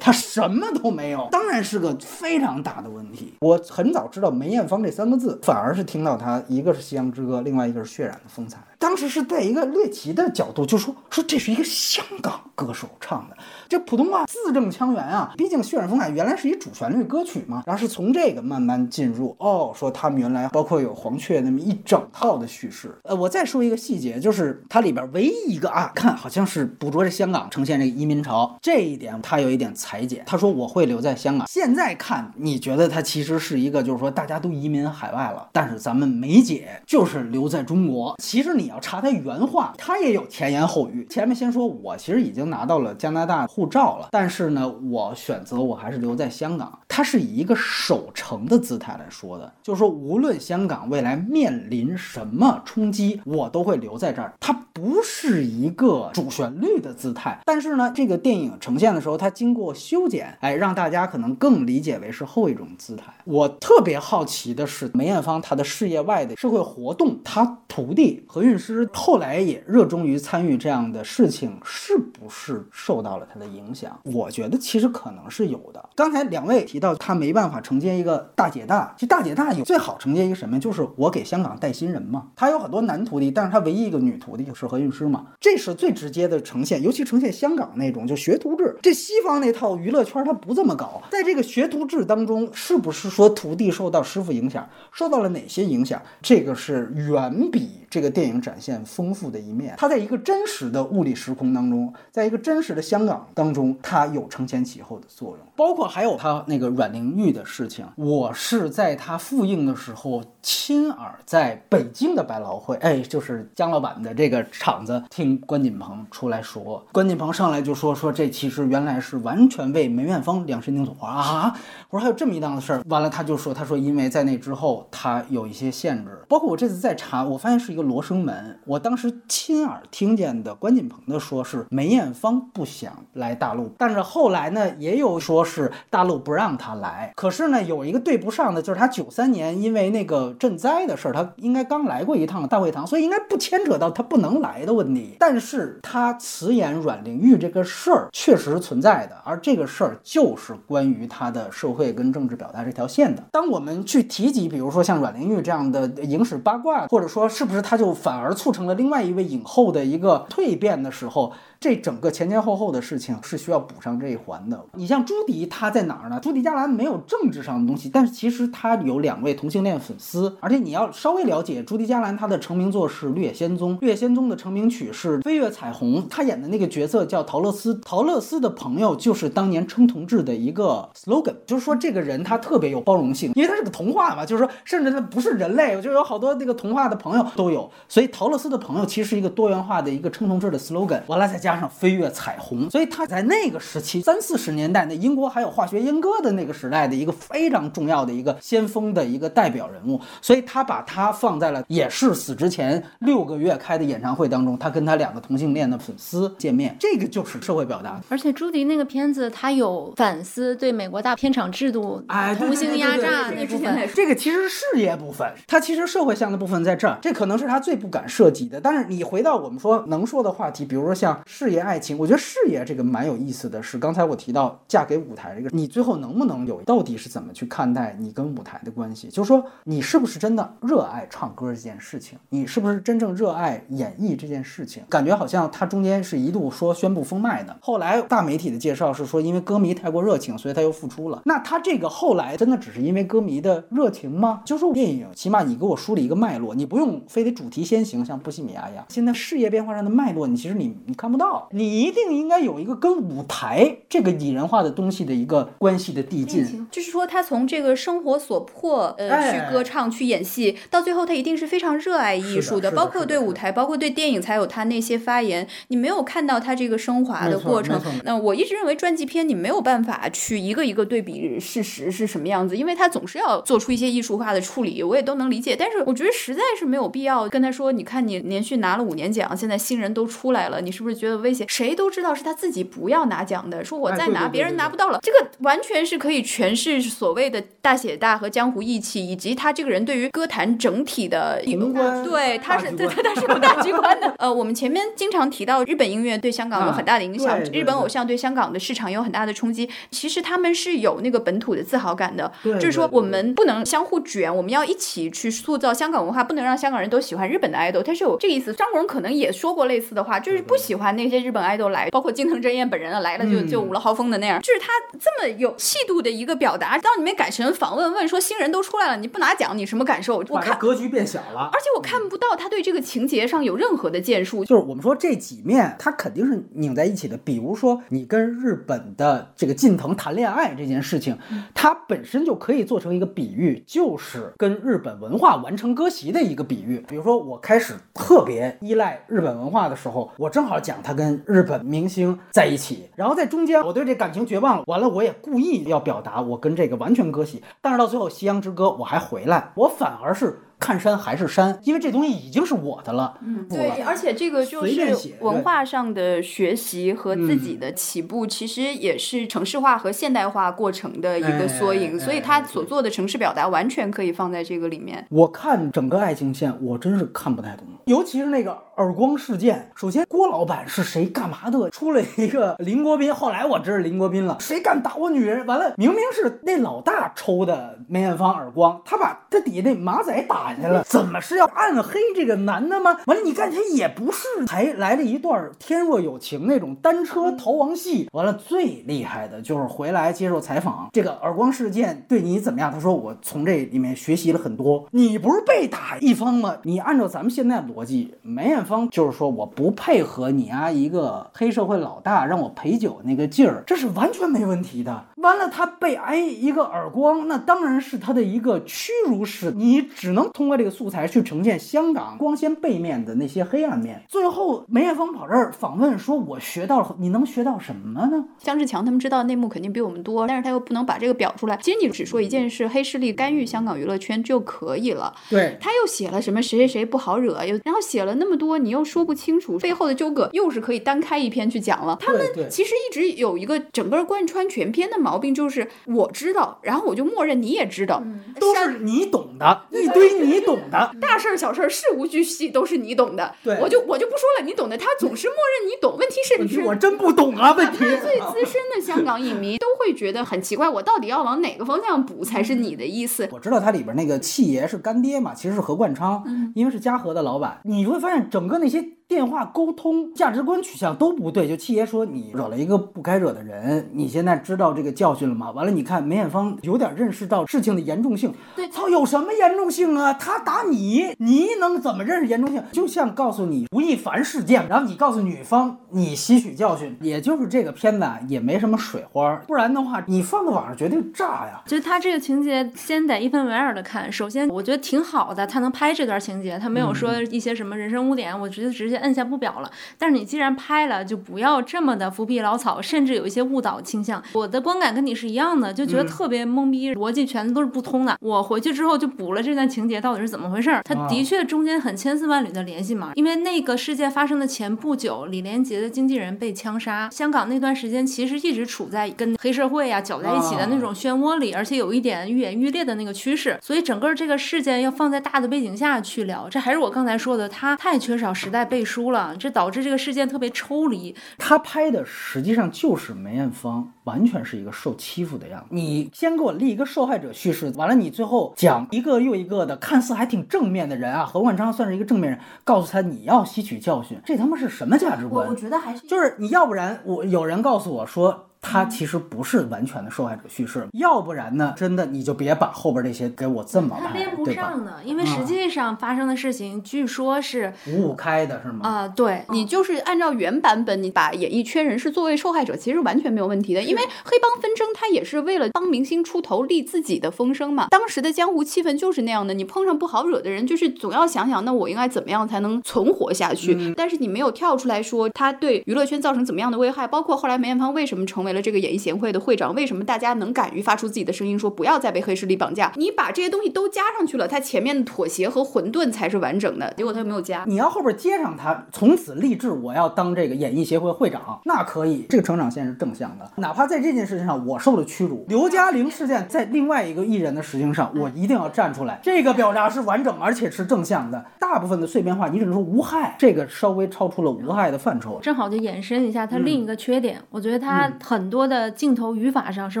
他什么都没有，当然是个非常大的问题。我很早知道梅艳芳这三个字，反而是听到她一个是《夕阳之歌》，另外一个是《血染的风采》。当时是在一个猎奇的角度，就说说这是一个香港歌手唱的，这普通话字正腔圆啊。毕竟《血染风采》原来是一主旋律歌曲嘛，然后是从这个慢慢进入。哦，说他们原来包括有黄雀那么一整套的叙事。呃，我再说一个细节，就是它里边唯一一个啊，看好像是捕捉着香港呈现这个移民潮这一点，他有一点裁剪。他说我会留在香港。现在看，你觉得他其实是一个，就是说大家都移民海外了，但是咱们梅姐就是留在中国。其实你要查他原话，他也有前言后语。前面先说，我其实已经拿到了加拿大护照了，但是呢，我选择我还是留在香港。他是以一个守城的姿态来说的，就是说无论香港未来面临什么冲击，我都会留在这儿。它不是一个主旋律的姿态，但是呢，这个电影呈现的时候，它经过修剪，哎，让大家可能更理解为是后一种姿态。我特别好奇的是，梅艳芳她的事业外的社会活动，她徒弟何韵实后来也热衷于参与这样的事情，是不是受到了他的影响？我觉得其实可能是有的。刚才两位提到他没办法承接一个大姐大，其实大姐大有最好承接一个什么？就是我给香港带新人嘛。他有很多男徒弟，但是他唯一一个女徒弟就是何韵诗嘛，这是最直接的呈现，尤其呈现香港那种就学徒制。这西方那套娱乐圈它不这么搞，在这个学徒制当中，是不是说徒弟受到师傅影响，受到了哪些影响？这个是远比这个电影展现丰富的一面。它在一个真实的物理时空当中，在一个真实的香港当中，它有承前启后的作用。包括还有他那个阮玲玉的事情，我是在他复映的时候亲耳在北京的百老汇，哎，就是姜老板的这个场子，听关锦鹏出来说，关锦鹏上来就说说这其实原来是完全为梅艳芳量身定做啊！我说还有这么一档子事儿，完了他就说，他说因为在那之后他有一些限制，包括我这次在查，我发现是一个罗生门，我当时亲耳听见的关锦鹏的说是梅艳芳不想来大陆，但是后来呢也有说是大陆不让他来，可是呢有一个对不上的就是他九三年因为那个赈灾的事儿，他应该刚来过一趟大会堂，所以应该不牵扯到他不能来的问题，但是他辞演阮玲玉这个事儿确实存在的，而这个事儿就是关于他的社会跟政治表达这条线的。当我们去提及，比如说像阮玲玉这样的影史八卦，或者说是不是他就反而促成了另外一位影后的一个蜕变的时候。这整个前前后后的事情是需要补上这一环的。你像朱迪，他在哪儿呢？朱迪加兰没有政治上的东西，但是其实他有两位同性恋粉丝，而且你要稍微了解朱迪加兰，他的成名作是《绿野仙踪》，《绿野仙踪》的成名曲是《飞越彩虹》，他演的那个角色叫陶乐斯，陶乐斯的朋友就是当年称同志的一个 slogan，就是说这个人他特别有包容性，因为他是个童话嘛，就是说甚至他不是人类，就有好多那个童话的朋友都有，所以陶乐斯的朋友其实是一个多元化的一个称同志的 slogan，完了再加上飞跃彩虹，所以他在那个时期三四十年代，那英国还有化学阉割的那那个时代的一个非常重要的一个先锋的一个代表人物，所以他把他放在了也是死之前六个月开的演唱会当中，他跟他两个同性恋的粉丝见面，这个就是社会表达。而且朱迪那个片子，他有反思对美国大片场制度、哎，同性压榨那部分。这个其实是事业部分，他其实社会向的部分在这儿，这可能是是他最不敢涉及的。但是你回到我们说能说的话题，比如说像事业、爱情，我觉得事业这个蛮有意思的是，刚才我提到嫁给舞台这个，你最后能不能有，到底是怎么去看待你跟舞台的关系？就是说，你是不是真的热爱唱歌这件事情？你是不是真正热爱演绎这件事情？感觉好像他中间是一度说宣布封麦的，后来大媒体的介绍是说，因为歌迷太过热情，所以他又复出了。那他这个后来真的只是因为歌迷的热情吗？就说电影，起码你给我梳理一个脉络，你不用非得主题先行，像波西米亚一样。现在事业变化上的脉络，你其实你你看不到，你一定应该有一个跟舞台这个拟人化的东西的一个关系的递进。就是说，他从这个生活所迫，呃，哎去歌唱、去演戏，到最后他一定是非常热爱艺术是的的包括对舞台，包括对电影，才有他那些发言。你没有看到他这个升华的过程。那我一直认为传记片你没有办法去一个一个对比事实是什么样子，因为他总是要做出一些艺术化的处理，我也都能理解。但是我觉得实在是没有必要跟他说，你看你连续拿了五年奖，现在新人都出来了，你是不是觉得威胁？谁都知道是他自己不要拿奖的，说我再拿，哎对对对别人拿不到了，这个完全是可以诠释所谓的大写大和江湖义气，以及他这个人对于歌坛整体的一个宏观对，他是对他他是有大局观的。呃，我们前面经常提到日本音乐对香港有很大的影响，日本偶像对香港的市场有很大的冲击。其实他们是有那个本土的自豪感的，就是说我们不能相互卷，我们要一起去塑造香港文化，不能让香港人都喜欢日本的 idol。他是有这个意思。张国荣可能也说过类似的话，就是不喜欢那些日本 idol 来，包括金藤真彦本人啊来了就嗯就五了豪风的那样，就是他这么有气度的一个表达。当你们改成访问问说新人都出来了，你不拿奖，你什么感受？我看。格局变小了。而且我看不到他对这个情节上有任何的建树，就是我们说这几面，他肯定是拧在一起的。比如说，你跟日本的这个近藤谈恋爱这件事情，它本身就可以做成一个比喻，就是跟日本文化完成割席的一个比喻。比如说，我开始特别依赖日本文化的时候，我正好讲他跟日本明星在一起，然后在中间我对这感情绝望了，完了我也故意要表达我跟这个完全割席，但是到最后《夕阳之歌》我还回来，我反而是。看山还是山，因为这东西已经是我的了。嗯对，而且这个就是文化上的学习和自己的起步，其实也是城市化和现代化过程的一个缩影，哎所以他所做的城市表达完全可以放在这个里面。我看整个爱情线，我真是看不太懂，尤其是那个耳光事件。首先，郭老板是谁干嘛的？出了一个林国斌，后来我知道林国斌了，谁敢打我女人？完了，明明是那老大抽的梅艳芳耳光，他把他底下那马仔打下去了，怎么是要暗黑这个男的吗？完了，你看他也不是，还来了一段天若有情那种单车逃亡戏。完了，最厉害的就是回来接受采访，这个耳光事件对你怎么样？他说我从这里面学习了很多。你不是被打一方吗？你按照咱们现在逻辑，梅艳芳就是说我不配合你啊，一个黑社会老大让我陪酒那个劲儿，这是完全没问题的。完了，他被挨一个耳光，那当然是他的一个屈辱史。你只能通过这个素材去呈现香港光鲜背面的那些黑暗面。最后，梅艳芳跑这儿访问说：“我学到了，你能学到什么呢？”姜志强他们知道内幕肯定比我们多，但是他又不能把这个表出来。其实你只说一件事，黑势力干预香港娱乐圈就可以了。对，他又写了什么谁谁谁不好惹，又然后写了那么多，你又说不清楚背后的纠葛，又是可以单开一篇去讲了。他们其实一直有一个整个贯穿全篇的毛病，就是我知道，然后我就默认你也知道，都是你懂的，一堆你懂的。大事儿小事儿事无巨细都是你懂的。对我就我就不说了，你懂的，他总是默认你懂。问题是你是我真不懂啊，问题。最资深的香港影迷都会觉得很奇怪，我到底要往哪个方向补才是你的意思？我知道它里边那个气爷是干爹嘛，其实是何冠昌，因为是嘉禾的老板。你会发现整个那些电话沟通、价值观取向都不对。就七爷说你惹了一个不该惹的人，你现在知道这个教训了吗？完了，你看梅艳芳有点认识到事情的严重性。对操，有什么严重性啊？他打你，你能怎么认识严重性？就像告诉你吴亦凡事件，然后你告诉女方你吸取教训，也就是这个片子啊，也没什么水花，不然的话你放到网上绝对炸呀。就他这个情节，先得一分为二的看。首先，我觉得挺好的，他能拍这段情节，他没有说一些什么人生污点，我觉得直接接摁下不表了。但是你既然拍了，就不要这么的浮皮潦草，甚至有一些误导倾向。我的观感跟你是一样的，就觉得特别懵逼，逻辑全都是不通的。我回去之后就补了这段情节，到底是怎么回事儿？它的确中间很千丝万缕的联系嘛，因为那个事件发生的前不久，李连杰的经纪人被枪杀，香港那段时间其实一直处在跟黑社会呀、搅在一起的那种漩涡里，而且有一点愈演愈烈的那个趋势。所以整个这个事件要放在大的背景下去聊，这还是我刚才说的，它太缺少时代背书了，这导致这个事件特别抽离。他拍的实际上就是梅艳芳，完全是一个受欺负的样子。你先给我立一个受害者叙事，完了你最后讲一个又一个的看似还挺正面的人啊，何冠昌算是一个正面人，告诉他你要吸取教训，这他妈是什么价值观？我觉得还是就是你要不然我有人告诉我说。他其实不是完全的受害者叙事，要不然呢，真的你就别把后边这些给我这么拍，他连不？上呢，因为实际上发生的事情，据说是五五开的是吗？啊、对，你就是按照原版本，你把演艺圈人士作为受害者，其实完全没有问题的。因为黑帮纷争，它也是为了帮明星出头，立自己的风声嘛。当时的江湖气氛就是那样的，你碰上不好惹的人，就是总要想想，那我应该怎么样才能存活下去？但是你没有跳出来说他对娱乐圈造成怎么样的危害，包括后来梅艳芳为什么成为了这个演艺协会的会长，为什么大家能敢于发出自己的声音，说不要再被黑势力绑架？你把这些东西都加上去了，他前面的妥协和混沌才是完整的。结果他又没有加。你要后边接上他，从此立志我要当这个演艺协会会长，那可以，这个成长线是正向的。哪怕在这件事情上我受了屈辱，刘嘉玲事件在另外一个艺人的事情上，我一定要站出来，这个表达是完整而且是正向的。大部分的碎片化，你只能说无害，这个稍微超出了无害的范畴。正好就延伸一下他另一个缺点，我觉得他很多的镜头语法上是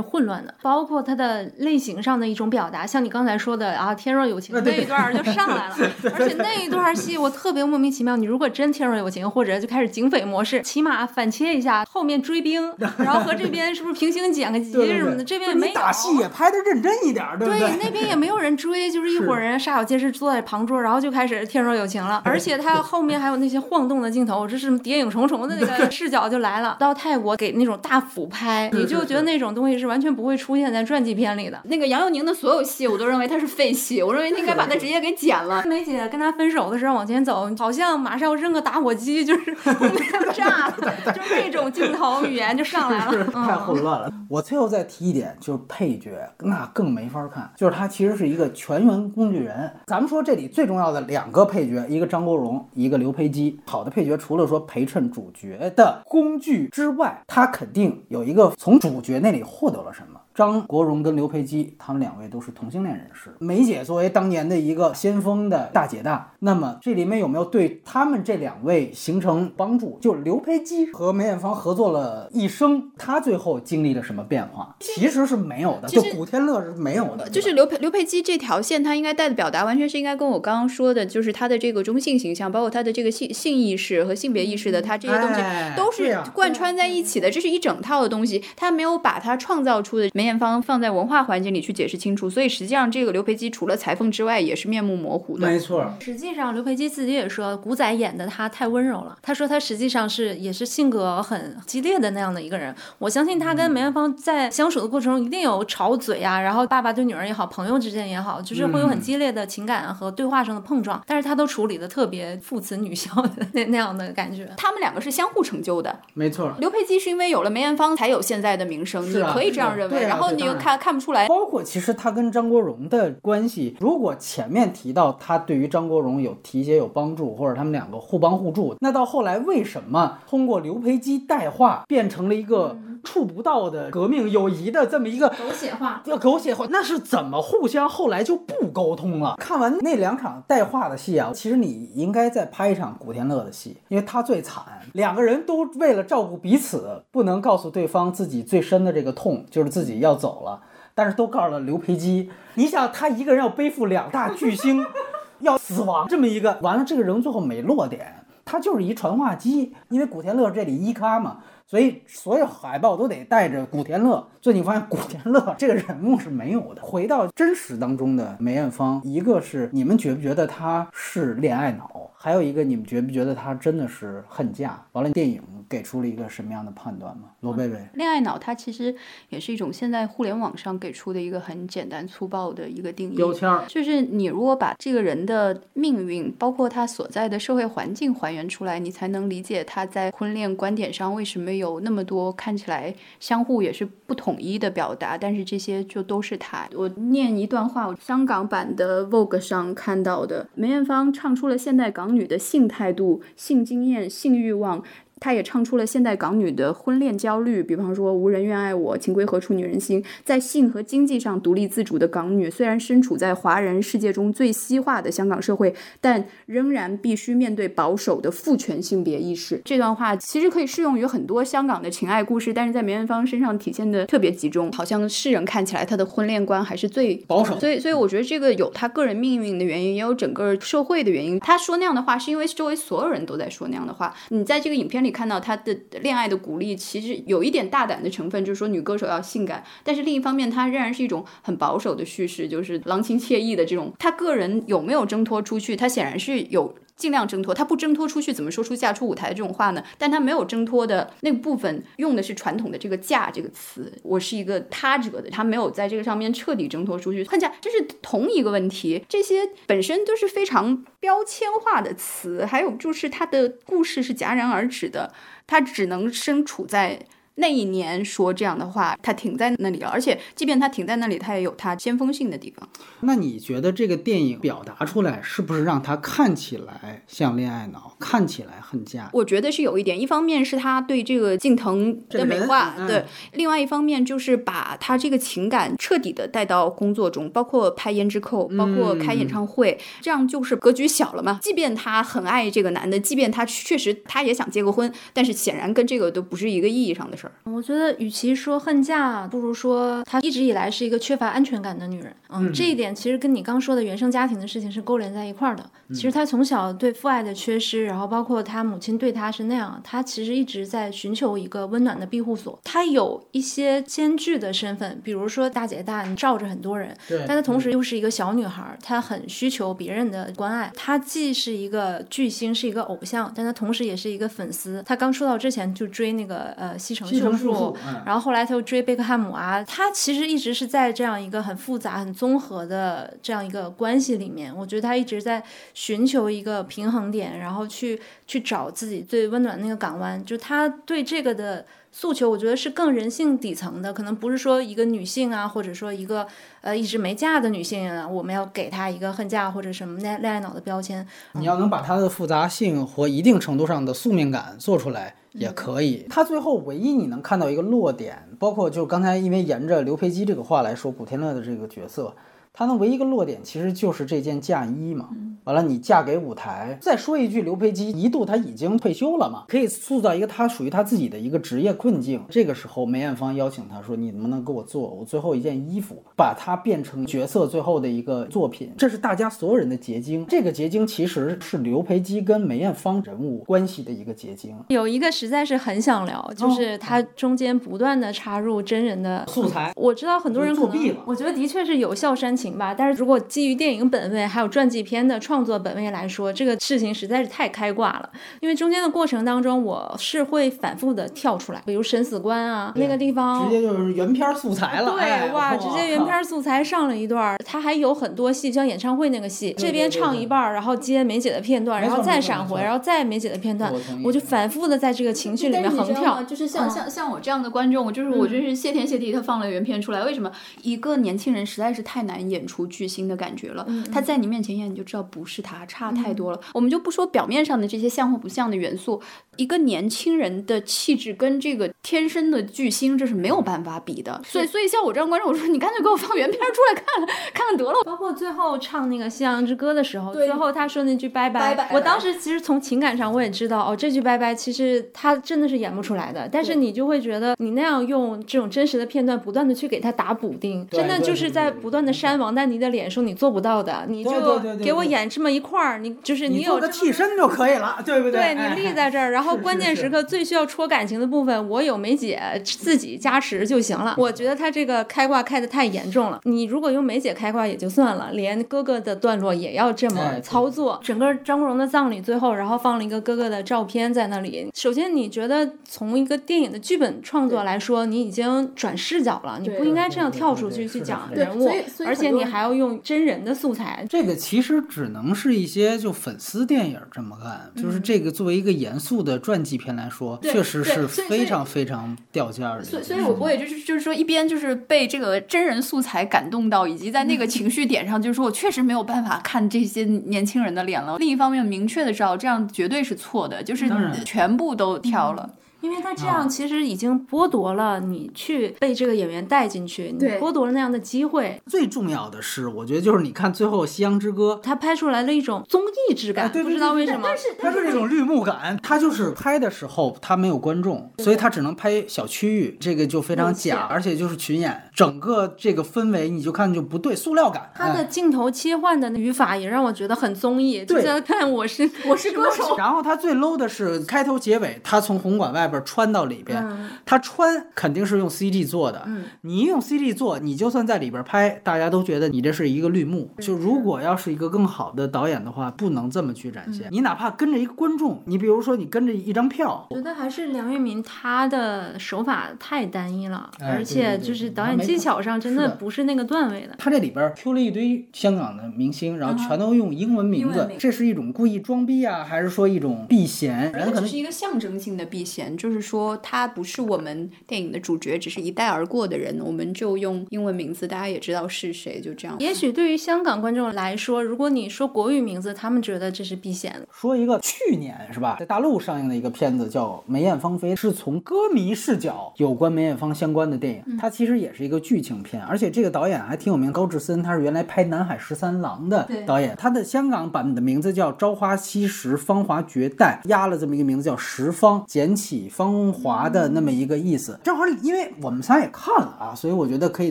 混乱的，包括它的类型上的一种表达，像你刚才说的啊，天若有情那一段就上来了，而且那一段戏我特别莫名其妙。你如果真天若有情，或者就开始警匪模式，起码反切一下后面追兵，然后和这边是不是平行剪个辑什么的，这边也没有。打戏也拍的认真一点，对不对，那边也没有人追，就是一伙人煞有介事坐在旁桌，然后就开始天若有情了。而且他后面还有那些晃动的镜头，这是谍影重重的那个视角就来了。到泰国给那种大俯拍，你就觉得那种东西是完全不会出现在传记片里的。那个杨佑宁的所有戏，我都认为他是废戏，我认为他应该把他直接给剪了。梅姐跟他分手的时候往前走，好像马上要扔个打火机，就是 炸了，就是那种镜头语言就上来了。太嗯，混乱了。我最后再提一点，就是配角，那更没法看。就是他其实是一个全员工具人。咱们说这里最重要的两个配角，一个张国荣，一个刘培基。好的配角除了说陪衬主角的工具之外，他肯定有一个从主角那里获得了什么。张国荣跟刘培基，他们两位都是同性恋人士。梅姐作为当年的一个先锋的大姐大，那么这里面有没有对他们这两位形成帮助？就刘培基和梅艳芳合作了一生，他最后经历了什么变化？其实是没有的，就古天乐是没有的，就是刘培刘培基这条线，他应该带的表达完全是应该跟我刚刚说的，就是他的这个中性形象，包括他的这个性性意识和性别意识的，他这些东西哎都是贯穿在一起的，这是一整套的东西。他没有把他创造出的梅艳芳放在文化环境里去解释清楚，所以实际上这个刘培基除了裁缝之外，也是面目模糊的。没错。实际上刘培基自己也说，古仔演的他太温柔了。他说他实际上是也是性格很激烈的那样的一个人。我相信他跟梅艳芳在相处的过程中一定有吵嘴啊，然后爸爸对女儿也好，朋友之间也好，就是会有很激烈的情感和对话上的碰撞。但是他都处理的特别父慈女孝的那那样的感觉。他们两个是相互成就的。没错，刘培基是因为有了梅艳芳才有现在的名声，啊你可以这样认为。然后你又看看不出来，包括其实他跟张国荣的关系，如果前面提到他对于张国荣有提携有帮助，或者他们两个互帮互助，那到后来为什么通过刘培基带话变成了一个触不到的革命友谊的这么一个狗血化，要狗血化，那是怎么互相后来就不沟通了？看完那两场带话的戏啊，其实你应该再拍一场古天乐的戏，因为他最惨，两个人都为了照顾彼此，不能告诉对方自己最深的这个痛，就是自己要走了，但是都告诉了刘培基。你想，他一个人要背负两大巨星 要死亡这么一个，完了这个人最后没落点。他就是一传话机，因为古天乐这里一咖嘛，所以所有海报都得带着古天乐。最近发现古天乐这个人物是没有的。回到真实当中的梅艳芳，一个是你们觉不觉得她是恋爱脑？还有一个，你们觉不觉得她真的是恨嫁？完了，电影给出了一个什么样的判断吗？罗贝贝，恋爱脑它其实也是一种现在互联网上给出的一个很简单粗暴的一个定义。标签儿，就是你如果把这个人的命运，包括他所在的社会环境还原出来，你才能理解他在婚恋观点上为什么有那么多看起来相互也是不统一的表达，但是这些就都是他。我念一段话，我香港版的 Vogue 上看到的，梅艳芳唱出了现代港女的性态度、性经验、性欲望。她也唱出了现代港女的婚恋焦虑，比方说“无人愿爱我，情归何处女人心”。在性和经济上独立自主的港女，虽然身处在华人世界中最西化的香港社会，但仍然必须面对保守的父权性别意识。这段话其实可以适用于很多香港的情爱故事，但是在梅艳芳身上体现的特别集中，好像世人看起来她的婚恋观还是最保守所以，所以我觉得这个有她个人命运的原因，也有整个社会的原因。她说那样的话，是因为周围所有人都在说那样的话。你在这个影片里看到他的恋爱的鼓励，其实有一点大胆的成分，就是说女歌手要性感，但是另一方面，它仍然是一种很保守的叙事，就是郎情妾意的这种。他个人有没有挣脱出去？他显然是有。尽量挣脱，他不挣脱出去，怎么说出嫁出舞台这种话呢？但他没有挣脱的那个部分，用的是传统的这个“嫁”这个词。我是一个他者的，他没有在这个上面彻底挣脱出去。换嫁，这是同一个问题，这些本身都是非常标签化的词。还有就是他的故事是戛然而止的，他只能身处在。那一年说这样的话，他停在那里了，而且即便他停在那里，他也有他先锋性的地方。那你觉得这个电影表达出来，是不是让他看起来像恋爱脑，看起来恨嫁？我觉得是有一点，一方面是他对这个近藤的美化，嗯、对；另外一方面就是把他这个情感彻底的带到工作中，包括拍《胭脂扣》，包括开演唱会，嗯、这样就是格局小了嘛。即便他很爱这个男的，即便他确实他也想结个婚，但是显然跟这个都不是一个意义上的事儿。我觉得，与其说恨嫁，不如说她一直以来是一个缺乏安全感的女人。嗯，这一点其实跟你刚说的原生家庭的事情是勾连在一块儿的。其实她从小对父爱的缺失，然后包括她母亲对她是那样，她其实一直在寻求一个温暖的庇护所。她有一些艰巨的身份，比如说大姐大，你罩着很多人，对，但她同时又是一个小女孩，她很需求别人的关爱。她既是一个巨星，是一个偶像，但她同时也是一个粉丝。她刚出道之前就追那个呃西城秀树。然后后来他又追贝克汉姆啊，他其实一直是在这样一个很复杂、很综合的这样一个关系里面。我觉得他一直在寻求一个平衡点，然后去去找自己最温暖的那个港湾。就他对这个的诉求，我觉得是更人性底层的，可能不是说一个女性啊，或者说一个呃一直没嫁的女性啊，我们要给她一个恨嫁或者什么恋恋爱脑的标签。你要能把它的复杂性和一定程度上的宿命感做出来。也可以，他最后唯一你能看到一个落点，包括就刚才因为沿着刘培基这个话来说，古天乐的这个角色，他的唯一一个落点其实就是这件嫁衣嘛。完了，你嫁给舞台。再说一句，刘培基一度他已经退休了嘛，可以塑造一个他属于他自己的一个职业困境。这个时候，梅艳芳邀请他说：“你能不能给我做我最后一件衣服，把它变成角色最后的一个作品？”这是大家所有人的结晶。这个结晶其实是刘培基跟梅艳芳人物关系的一个结晶。有一个实在是很想聊，就是他中间不断的插入真人的素材。我知道很多人作弊了，我觉得的确是有效煽情吧。但是如果基于电影本位还有传记片的创作本位来说，这个事情实在是太开挂了。因为中间的过程当中，我是会反复的跳出来，比如审死官啊那个地方，直接就是原片素材了。对，哎、哇，直接原片素材上了一段。他还有很多戏，像演唱会那个戏，这边唱一半，然后接梅姐的片段，然后再闪回，然后再梅姐的片段，我就反复的在这个情绪里面横跳。就是像像像我这样的观众，就是我真是谢天谢地，他放了原片出来。为什么一个年轻人实在是太难演出巨星的感觉了？他在你面前演，你就知道不是他，差太多了。我们就不说表面上的这些像或不像的元素，一个年轻人的气质跟这个天生的巨星，这是没有办法比的。所以，所以像我这样观众，我说你干脆给我放原片出来看看看得了。包括最后唱那个《夕阳之歌》的时候，最后他说那句拜拜拜我当时其实从情感上我也知道，哦，这句拜拜其实他真的是演不出来的。但是你就会觉得，你那样用这种真实的片段，不断的去给他打补丁，真的就是在不断的扇王丹妮的脸，说你做不到的，你就给我演这么一块儿，你就是你有个替身就可以了，对不对对你立在这儿，然后关键时刻最需要戳感情的部分，我有梅姐自己加持就行了。我觉得他这个开挂开的太严重了。你如果用梅姐开挂也就算了，连哥哥的段落也要这么哎操作。整个张国荣的葬礼最后，然后放了一个哥哥的照片在那里。首先，你觉得从一个电影的剧本创作来说，你已经转视角了，你不应该这样跳出去去讲人物所以所，以而且你还要用真人的素材。这个其实只能是一些就粉丝电影这么干，就是这个作为一个严肃的传记片来说，确实是非常非常掉价的。所以，所以我我也就是就是说，一边就是被这个真人素材感动到，以及在那个 情绪点上，就是说我确实没有办法看这些年轻人的脸了。另一方面，明确的知道这样绝对是错的，就是全部都挑了。因为他这样其实已经剥夺了你去被这个演员带进去，你剥夺了那样的机会。最重要的是，我觉得就是你看最后《夕阳之歌》。他拍出来了一种综艺质感，不知道为什么。它是那种绿幕感，他就是拍的时候他没有观众，所以他只能拍小区域，这个就非常假，而且就是群演，整个这个氛围你就看就不对，塑料感。他的哎镜头切换的语法也让我觉得很综艺，就对在看我是我是歌手。然后他最 low 的是开头结尾，他从红馆外边穿到里边，嗯他穿肯定是用 CG 做的。嗯，你一用 CG 做，你就算在里边拍，大家都觉得你这是一个绿幕。就如果要是一个更好的导演的话，不能这么去展嗯现。你哪怕跟着一个观众，你比如说你跟着一张票，我觉得还是梁玉民他的手法太单一了，哎而且就是导演技巧上真的不是那个段位的。他这里边 Q 了一堆香港的明星，然后全都用英文名字这是一种故意装逼啊，还是说一种避嫌？人可能是一个象征性的避嫌，就是说他不是我们电影的主角，只是一带而过的人，我们就用英文名字，大家也知道是谁，就这样。也许对于香港观众来说，如果你说国语名字，他们觉得这是避嫌的。说一个去年是吧，在大陆上映的一个片子叫《梅艳芳飞》，是从歌迷视角有关梅艳芳相关的电影。它其实也是一个剧情片，而且这个导演还挺有名，高志森，他是原来拍《南海十三郎》的导演。他的香港版的名字叫《朝花夕拾，芳华绝代》，压了这么一个名字叫“十方”，捡起芳华的那么一个意思。正好因为我们仨也看了啊，所以我觉得可以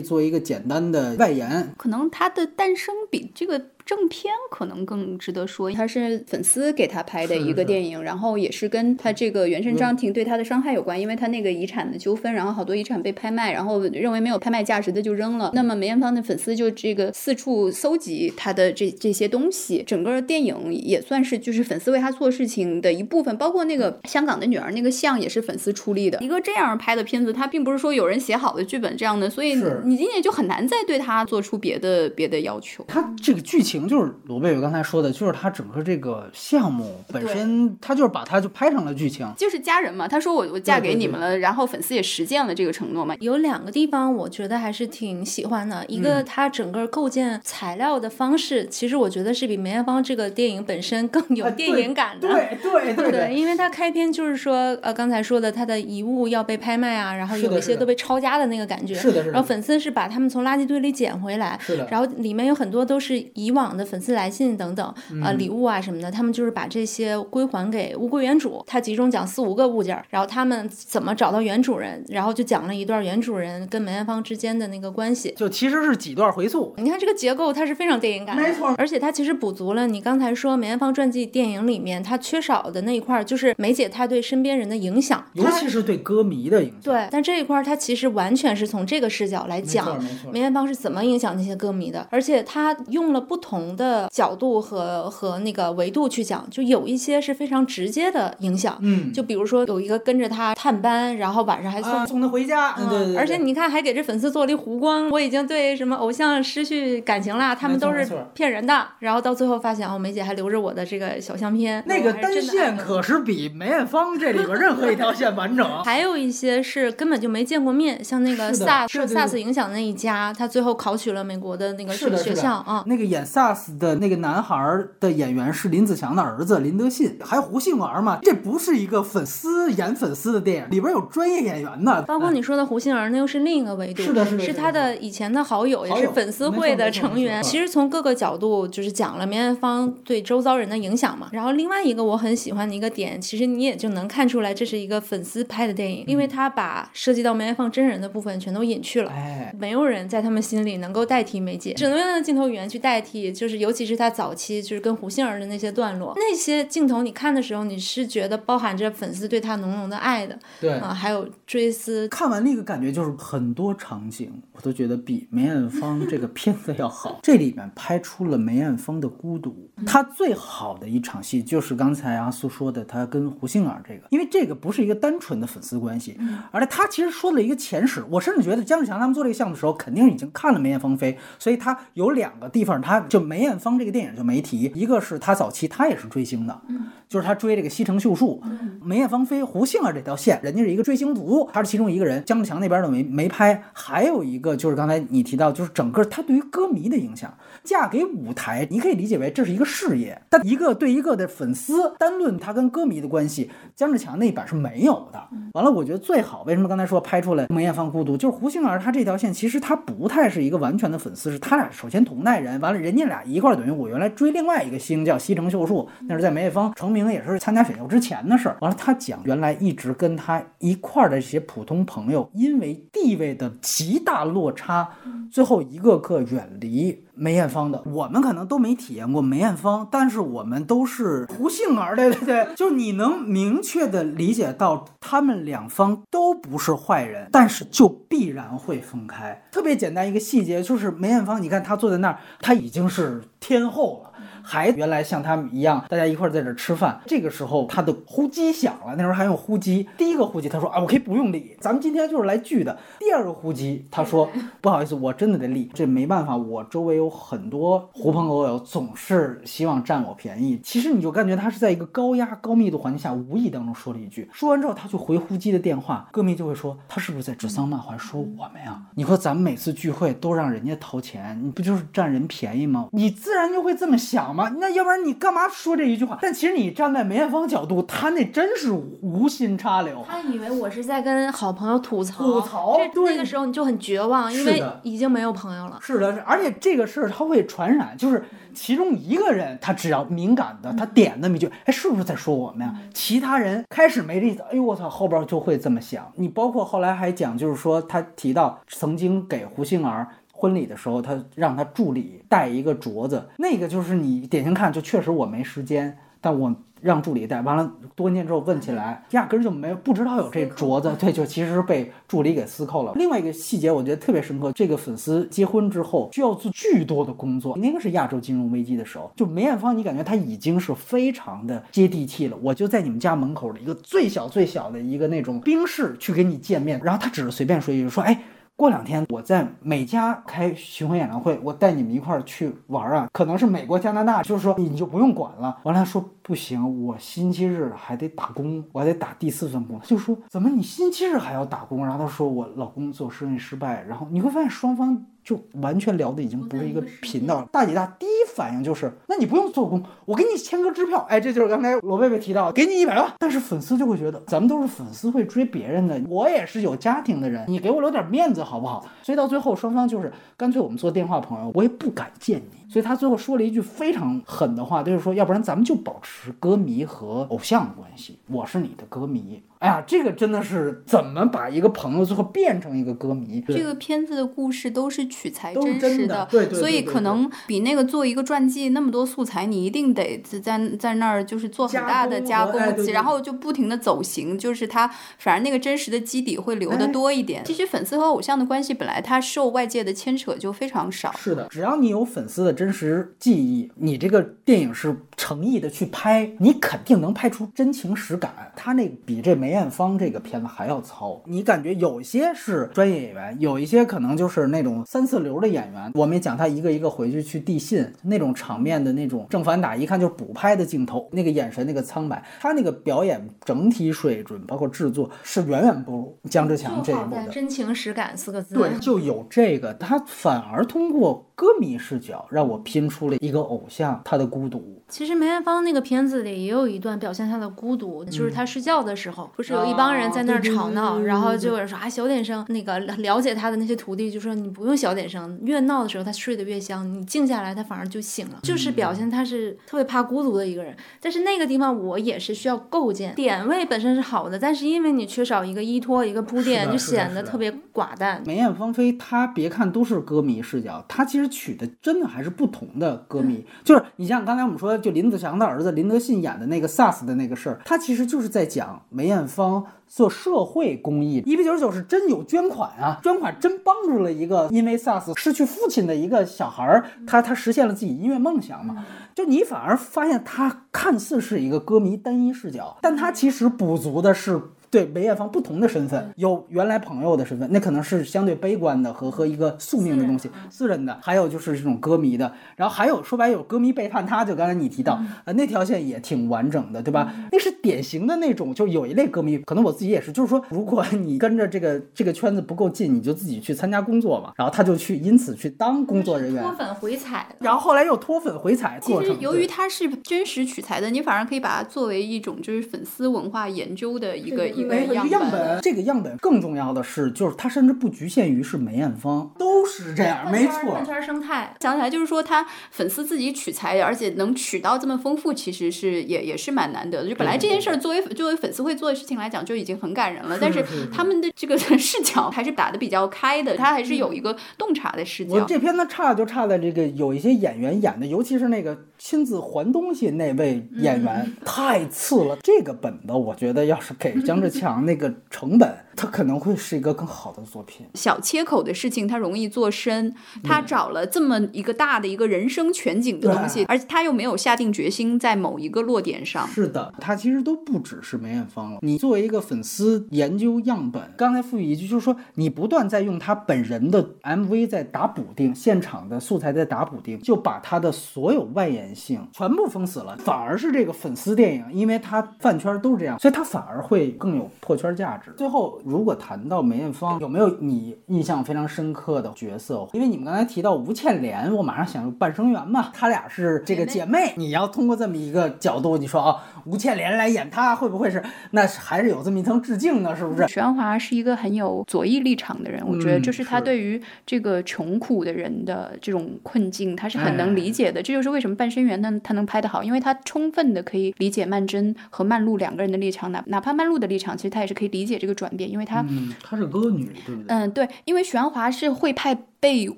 做一个简单的外延。可能它的诞生比这个正片可能更值得说，他是粉丝给他拍的一个电影，然后也是跟他这个原生家庭对他的伤害有关，因为他那个遗产的纠纷，然后好多遗产被拍卖，然后认为没有拍卖价值的就扔了。那么梅艳芳的粉丝就这个四处搜集他的这这些东西，整个电影也算是就是粉丝为他做事情的一部分，包括那个香港的女儿那个像也是粉丝出力的。一个这样拍的片子，它并不是说有人写好的剧本这样的，所以你今年就很难再对他做出别的别的要求。他这个剧情就是罗贝贝刚才说的，就是他整个这个项目本身，他就是把它就拍成了剧情。就是家人嘛，他说我我嫁给你们了，然后粉丝也实践了这个承诺嘛。有两个地方我觉得还是挺喜欢的，一个他整个构建材料的方式，其实我觉得是比梅艳芳这个电影本身更有电影感的。对对对 对，因为他开篇就是说，呃，刚才说的，他的遗物要被拍卖啊，然后有一些都被抄家的那个感觉。是的是的然后粉丝是把他们从垃圾堆里捡回来，是的然后里面有很多都是以往的粉丝来信等等，呃，嗯礼物啊什么的，他们就是把这些归还给物归原主。他集中讲四五个物件儿，然后他们怎么找到原主人，然后就讲了一段原主人跟梅艳芳之间的那个关系。就其实是几段回溯。你看这个结构，它是非常电影感的，没错而且它其实补足了你刚才说梅艳芳传记电影里面它缺少的那一块，就是梅姐她对身边人的影响。尤其是对歌迷的影响，对，但这一块儿它其实完全是从这个视角来讲梅艳芳是怎么影响那些歌迷的，而且她用了不同的角度和和那个维度去讲，就有一些是非常直接的影响，嗯，就比如说有一个跟着他探班，然后晚上还送啊送他回家，嗯对对对，而且你看，还给这粉丝做了一湖光，我已经对什么偶像失去感情啦，他们都是骗人的。然后到最后发现，哦，梅姐还留着我的这个小相片，那个单线可是比梅艳芳这里边任何一条线完整。还有一些是根本就没见过面，像那个是的 SARS 受对对对 SARS 影响的那一家，他最后考取了美国的那个是的，学校啊。那个演 SARS 的那个男孩儿的演员是林子祥的儿子林德信，还有胡杏儿嘛。这不是一个粉丝演粉丝的电影，里边有专业演员的，包括你说的胡杏儿，那又是另一个维度，是的是的是他的以前的好友，也是粉丝会的成员。其实从各个角度就是讲了梅艳芳对周遭人的影响嘛。然后另外一个我很喜欢的一个点，其实你也就能看出来，这是一个粉丝拍的电影，因为他把涉及到梅艳芳真人的部分全都隐去了。哎，没有人在他们心里能够代替梅姐，只能用那个镜头语言去代替就是尤其是他早期就是跟胡杏儿的那些段落，那些镜头你看的时候，你是觉得包含着粉丝对他浓浓的爱的，对啊，还有追思。看完那个感觉就是很多场景，我都觉得比梅艳芳这个片子要好。这里面拍出了梅艳芳的孤独。她最好的一场戏就是刚才阿苏说的，他跟胡杏儿这个，因为这个不是一个单纯的粉丝关系，而且他其实说了一个前史。我甚至觉得姜志强他们做这个项目的时候，肯定已经看了梅艳芳飞，所以他有两个地方，他就梅艳芳这个电影就没提，一个是他早期他也是追星的，就是他追这个西城秀树，梅艳芳飞胡杏儿这条线，人家是一个追星族，他是其中一个人，姜志强那边的没没拍。还有一个就是刚才你提到，就是整个他对于歌迷的影响，嫁给舞台，你可以理解为这是一个事业，但一个对一个的粉丝单论他跟歌迷的关系，姜志强那一版是没有的。完了，我觉得最好，为什么刚才说拍出来梅艳芳孤独，就是胡杏儿她这条线其实她不太是一个完全的粉丝，是他俩首先同代人，完了人家俩一块儿等于我原来追另外一个星叫西城秀树，那是在梅艳芳成名也是参加选秀之前的事儿。完了，他讲原来一直跟他一块儿的这些普通朋友，因为地位的极大落差，最后一个个远离梅艳芳的。我们可能都没体验过梅艳芳，但是我们都是胡杏儿，对对对，就你能明确的理解到他们两方都不是坏人，但是就必然会分开。特别简单一个细节就是梅艳芳，你看她坐在那儿，她已经是天后了。还原来像他们一样，大家一块儿在这儿吃饭。这个时候，他的呼机响了，那时候还用呼机。第一个呼机，他说啊，我可以不用理，咱们今天就是来聚的。第二个呼机，他说 不好意思，我真的得理，这没办法，我周围有很多狐朋狗友，总是希望占我便宜。其实你就感觉他是在一个高压、高密度环境下，无意当中说了一句。说完之后，他去回呼机的电话，歌迷就会说他是不是在指桑骂槐说我们呀？你说咱们每次聚会都让人家掏钱，你不就是占人便宜吗？你自然就会这么想嘛。那要不然你干嘛说这一句话？但其实你站在梅艳芳角度，她那真是无心插柳。她以为我是在跟好朋友吐槽，吐槽这对那个时候你就很绝望，因为已经没有朋友了。是的，是而且这个事儿它会传染，就是其中一个人他只要敏感的，他点那么一句，哎，是不是在说我们呀？其他人开始没这意思，哎呦我操，后边就会这么想。你包括后来还讲，就是说他提到曾经给胡杏儿。婚礼的时候，他让他助理带一个镯子，那个就是你典型看，就确实我没时间，但我让助理带。完了多年之后问起来，压根儿就没有不知道有这镯子，对，就其实是被助理给私扣了。另外一个细节我觉得特别深刻，这个粉丝结婚之后需要做巨多的工作，那个是亚洲金融危机的时候，就梅艳芳，你感觉她已经是非常的接地气了。我就在你们家门口的一个最小最小的一个那种冰室去跟你见面，然后她只是随便说一句说，哎。过两天我在美加开巡回演唱会，我带你们一块儿去玩啊，可能是美国、加拿大，就是说你就不用管了。完了他说不行，我星期日还得打工，我还得打第四份工。就说怎么你星期日还要打工？然后他说我老公做生意失败，然后你会发现双方。就完全聊的已经不是一个频道了。大姐大第一反应就是，那你不用做工，我给你签个支票。哎，这就是刚才罗贝贝提到，给你一百万。但是粉丝就会觉得，咱们都是粉丝会追别人的，我也是有家庭的人，你给我留点面子好不好？所以到最后双方就是干脆我们做电话朋友，我也不敢见你。所以他最后说了一句非常狠的话，就是说，要不然咱们就保持歌迷和偶像的关系，我是你的歌迷。哎呀，这个真的是怎么把一个朋友最后变成一个歌迷？这个片子的故事都是取材真实真的对对对所以可能比那个做一个传记那么多素材，你一定得在在那儿就是做很大的加工然后就不停的走形，就是它反而那个真实的基底会留的哎多一点。其实粉丝和偶像的关系本来它受外界的牵扯就非常少。是的，只要你有粉丝的真实记忆，你这个电影是诚意的去拍，你肯定能拍出真情实感。他那比这梅艳芳这个片子还要糙，你感觉有些是专业演员，有一些可能就是那种三四流的演员。我们也讲他一个一个回去去递信，那种场面的那种正反打，一看就是补拍的镜头，那个眼神那个苍白，他那个表演整体水准包括制作是远远不如姜志强这一部的。真情实感四个字。对，就有这个，他反而通过歌迷视角让我拼出了一个偶像他的孤独。其实梅艳芳那个片子里也有一段表现她的孤独，就是她睡觉的时候，不是有一帮人在那儿吵闹，然后就有人说啊小点声，那个了解她的那些徒弟就说你不用小小点声，越闹的时候她睡得越香，你静下来她反而就醒了，就是表现她是特别怕孤独的一个人。但是那个地方我也是需要构建，点位本身是好的，但是因为你缺少一个依托、一个铺垫，就显得特别寡淡。梅艳芳菲，她别看都是歌迷视角，她其实取的真的还是不同的歌迷。就是你像刚才我们说，就林子祥的儿子林德信演的那个 SARS 的那个事儿，他其实就是在讲梅艳芳。做社会公益，一比九十九是真有捐款啊，捐款真帮助了一个因为 SARS 失去父亲的一个小孩儿，他他实现了自己音乐梦想嘛。就你反而发现他看似是一个歌迷单一视角，但他其实补足的是。对梅艳芳不同的身份，有原来朋友的身份，那可能是相对悲观的和和一个宿命的东西，私人的，还有就是这种歌迷的，然后还有说白有歌迷背叛他，就刚才你提到，呃，那条线也挺完整的，对吧？那是典型的那种，就有一类歌迷，可能我自己也是，就是说，如果 你跟着这个这个圈子不够近，你就自己去参加工作嘛，然后他就去因此去当工作人员，脱粉回踩，然后后来又脱粉回踩。其实由于他是真实取材的，你反而可以把它作为一种就是粉丝文化研究的一个一个样样本。这个样本更重要的是，就是它甚至不局限于是梅艳芳，都是这样，没错。饭圈生态，想起来就是说他粉丝自己取材，而且能取到这么丰富，其实是也也是蛮难得的。就本来这件事儿作为作为粉丝会做的事情来讲，就已经很感人了，但是他们的这个 视角还是打的比较开的，他还是有一个洞察的视角。我这片子差就差在这个有一些演员演的，尤其是那个亲自还东西那位演员、太次了。这个本子我觉得要是给姜志强那个成本，他可能会是一个更好的作品。小切口的事情它容易做深，他找了这么一个大的一个人生全景的东西，而且他又没有下定决心在某一个落点上。是的，他其实都不只是梅艳芳了。你作为一个粉丝研究样本，刚才赋予一句，就是说你不断在用他本人的 MV 在打补丁，现场的素材在打补丁，就把他的所有外延性全部封死了。反而是这个粉丝电影，因为他饭圈都是这样，所以他反而会更有破圈价值。最后，如果谈到梅艳芳，有没有你印象非常深刻的角色？因为你们刚才提到吴倩莲，我马上想《半生缘》嘛，她俩是这个姐妹。你要通过这么一个角度，你说啊，吴倩莲来演她，会不会是那还是有这么一层致敬呢？是不是？许鞍华是一个很有左翼立场的人，我觉得嗯这是他对于这个穷苦的人的这种困境，他是很哎能理解的。这就是为什么《半生缘》呢，他能拍得好，因为他充分的可以理解曼桢和曼璐两个人的立场，哪哪怕曼璐的立场，其实他也是可以理解这个转变，因为她嗯，她是歌女，对不对？嗯，对，因为许鞍华是会派被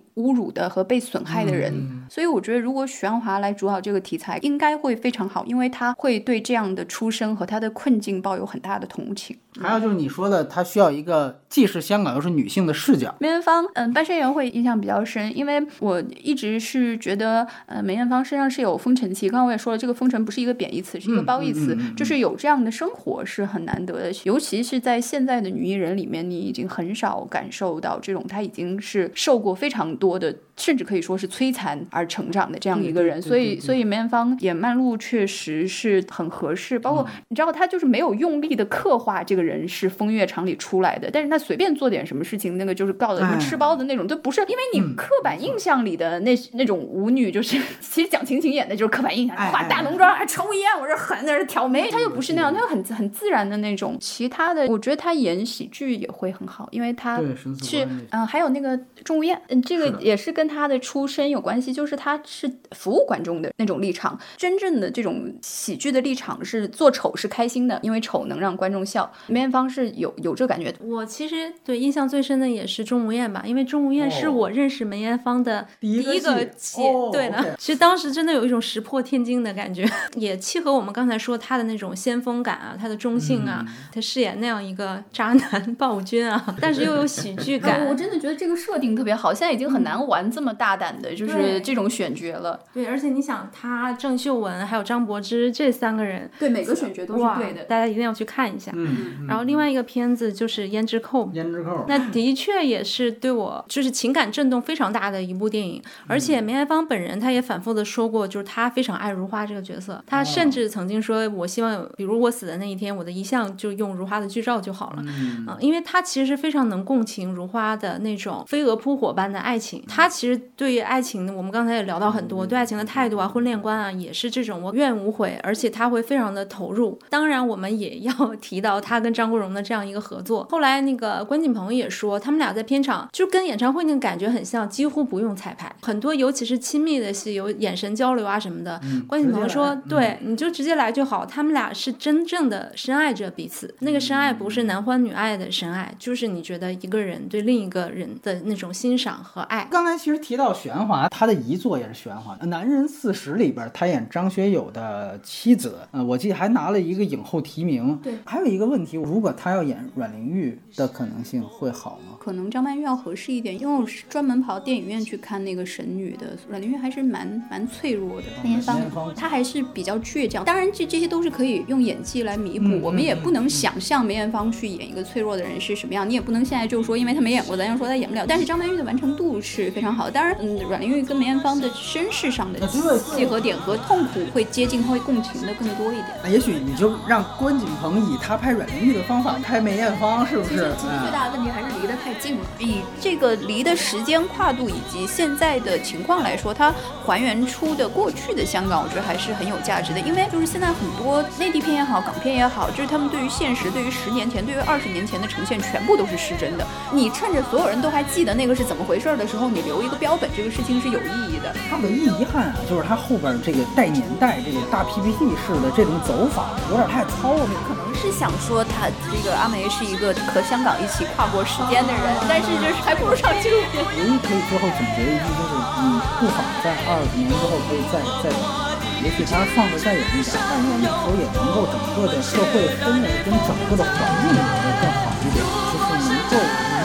侮辱的和被损害的人，嗯所以我觉得如果许鞍华来主导这个题材，应该会非常好，因为他会对这样的出身和他的困境抱有很大的同情。还有就是你说的，他需要一个既是香港又是女性的视角。梅艳芳，嗯，半生缘会印象比较深，因为我一直是觉得，呃，梅艳芳身上是有风尘气。刚刚我也说了，这个风尘不是一个贬义词，是一个嗯褒义词，嗯嗯嗯就是有这样的生活是很难得的，尤其是在现在的女艺人里面，你已经很少感受到这种她已经是受过非常多的，甚至可以说是摧残而成长的这样一个人。所以，所以梅艳芳演曼璐确实是很合适，包括、嗯。你知道，她就是没有用力的刻画这个人是风月场里出来的，但是她随便做点什么事情，那个就是告的什么哎吃包子那种，都不是。因为你嗯刻板印象里的那那种舞女，就是 其实蒋勤勤演的就是刻板印象，哎化大浓妆还抽烟，我这狠，那是挑眉，她又不是那样，她又很很自然的那种。其他的，我觉得她演喜剧也会很好，因为她是。嗯、还有那个钟无艳，嗯，这个也是跟她的出身有关系，就是他是服务观众的那种立场，真正的这种喜剧的立场是做丑是开心的，因为丑能让观众笑。梅艳芳是有有这感觉的。我其实对印象最深的也是钟无艳吧，因为钟无艳是哦我认识梅艳芳的第一个一个戏戏。哦对的 OK 其实当时真的有一种石破天惊的感觉，也契合我们刚才说她的那种先锋感啊，她的中性啊，嗯她饰演那样一个渣男 暴君啊，但是又有喜剧感。我真的觉得这个设定特别好，现在已经很难玩这么大胆的，就是这种选角了。对，而且你想，他郑秀文还有张柏芝这三个人，对，每个选角都是对的。大家一定要去看一下。嗯，然后另外一个片子就是《胭脂扣》，胭脂扣，那的确也是对我就是情感震动非常大的一部电影，而且梅艳芳本人她也反复的说过，就是她非常爱如花这个角色，她甚至曾经说，我希望有，比如我死的那一天，我的遗像就用如花的剧照就好了。嗯嗯，因为她其实是非常能共情如花的那种飞蛾扑火般的爱情，她其其实对于爱情，我们刚才也聊到很多，对爱情的态度啊、婚恋观啊，也是这种我愿无悔，而且他会非常的投入。当然，我们也要 提到他跟张国荣的这样一个合作。后来那个关锦鹏也说，他们俩在片场就跟演唱会那个感觉很像，几乎不用彩排，很多尤其是亲密的戏，有眼神交流啊什么的。关锦鹏说：“对，你就直接来就好。”他们俩是真正的深爱着彼此，那个深爱不是男欢女爱的深爱，就是你觉得一个人对另一个人的那种欣赏和爱。刚才其实提到玄华，他的遗作也是玄华，《男人四十》里边他演张学友的妻子，呃，我记得还拿了一个影后提名。对，还有一个问题，如果他要演阮玲玉的可能性会好吗？可能张曼玉要合适一点，因为我是专门跑电影院去看那个《神女》的，阮玲玉还是蛮蛮脆弱的。梅艳芳她还是比较倔强，当然这这些都是可以用演技来弥补。嗯我们也不能想象梅艳芳去演一个脆弱的人是什么样，你也不能现在就说因为她没演过，咱就说她演不了。但是张曼玉的完成度是非常好，当然，嗯，阮玲玉跟梅艳芳的身世上的契合点和痛苦会接近，她会共情的更多一点。那也许你就让关锦鹏以他拍阮玲玉的方法拍梅艳芳，是不是？其实最嗯大的问题还是离得太近了。以这个离的时间跨度以及现在的情况来说，它还原出的过去的香港，我觉得还是很有价值的。因为就是现在很多内地片也好，港片也好，就是他们对于现实、对于十年前、对于二十年前的呈现，全部都是失真的。你趁着所有人都还记得那个是怎么回事儿的时候，你留一个标本，这个事情是有意义的。他唯一遗憾啊，就是他后边这个带年代、这个大 PPT 式的这种走法有点太糙了。可能是想说他这个阿梅是一个和香港一起跨过时间的人，但是就是还不如上纪录片。唯一可以最后总结一句就是，你不妨在二十年之后可以再再演，也许他放的再远一点，但是那时候也能够整个的社会氛围跟整个的环境也能更好一点，就是能够弥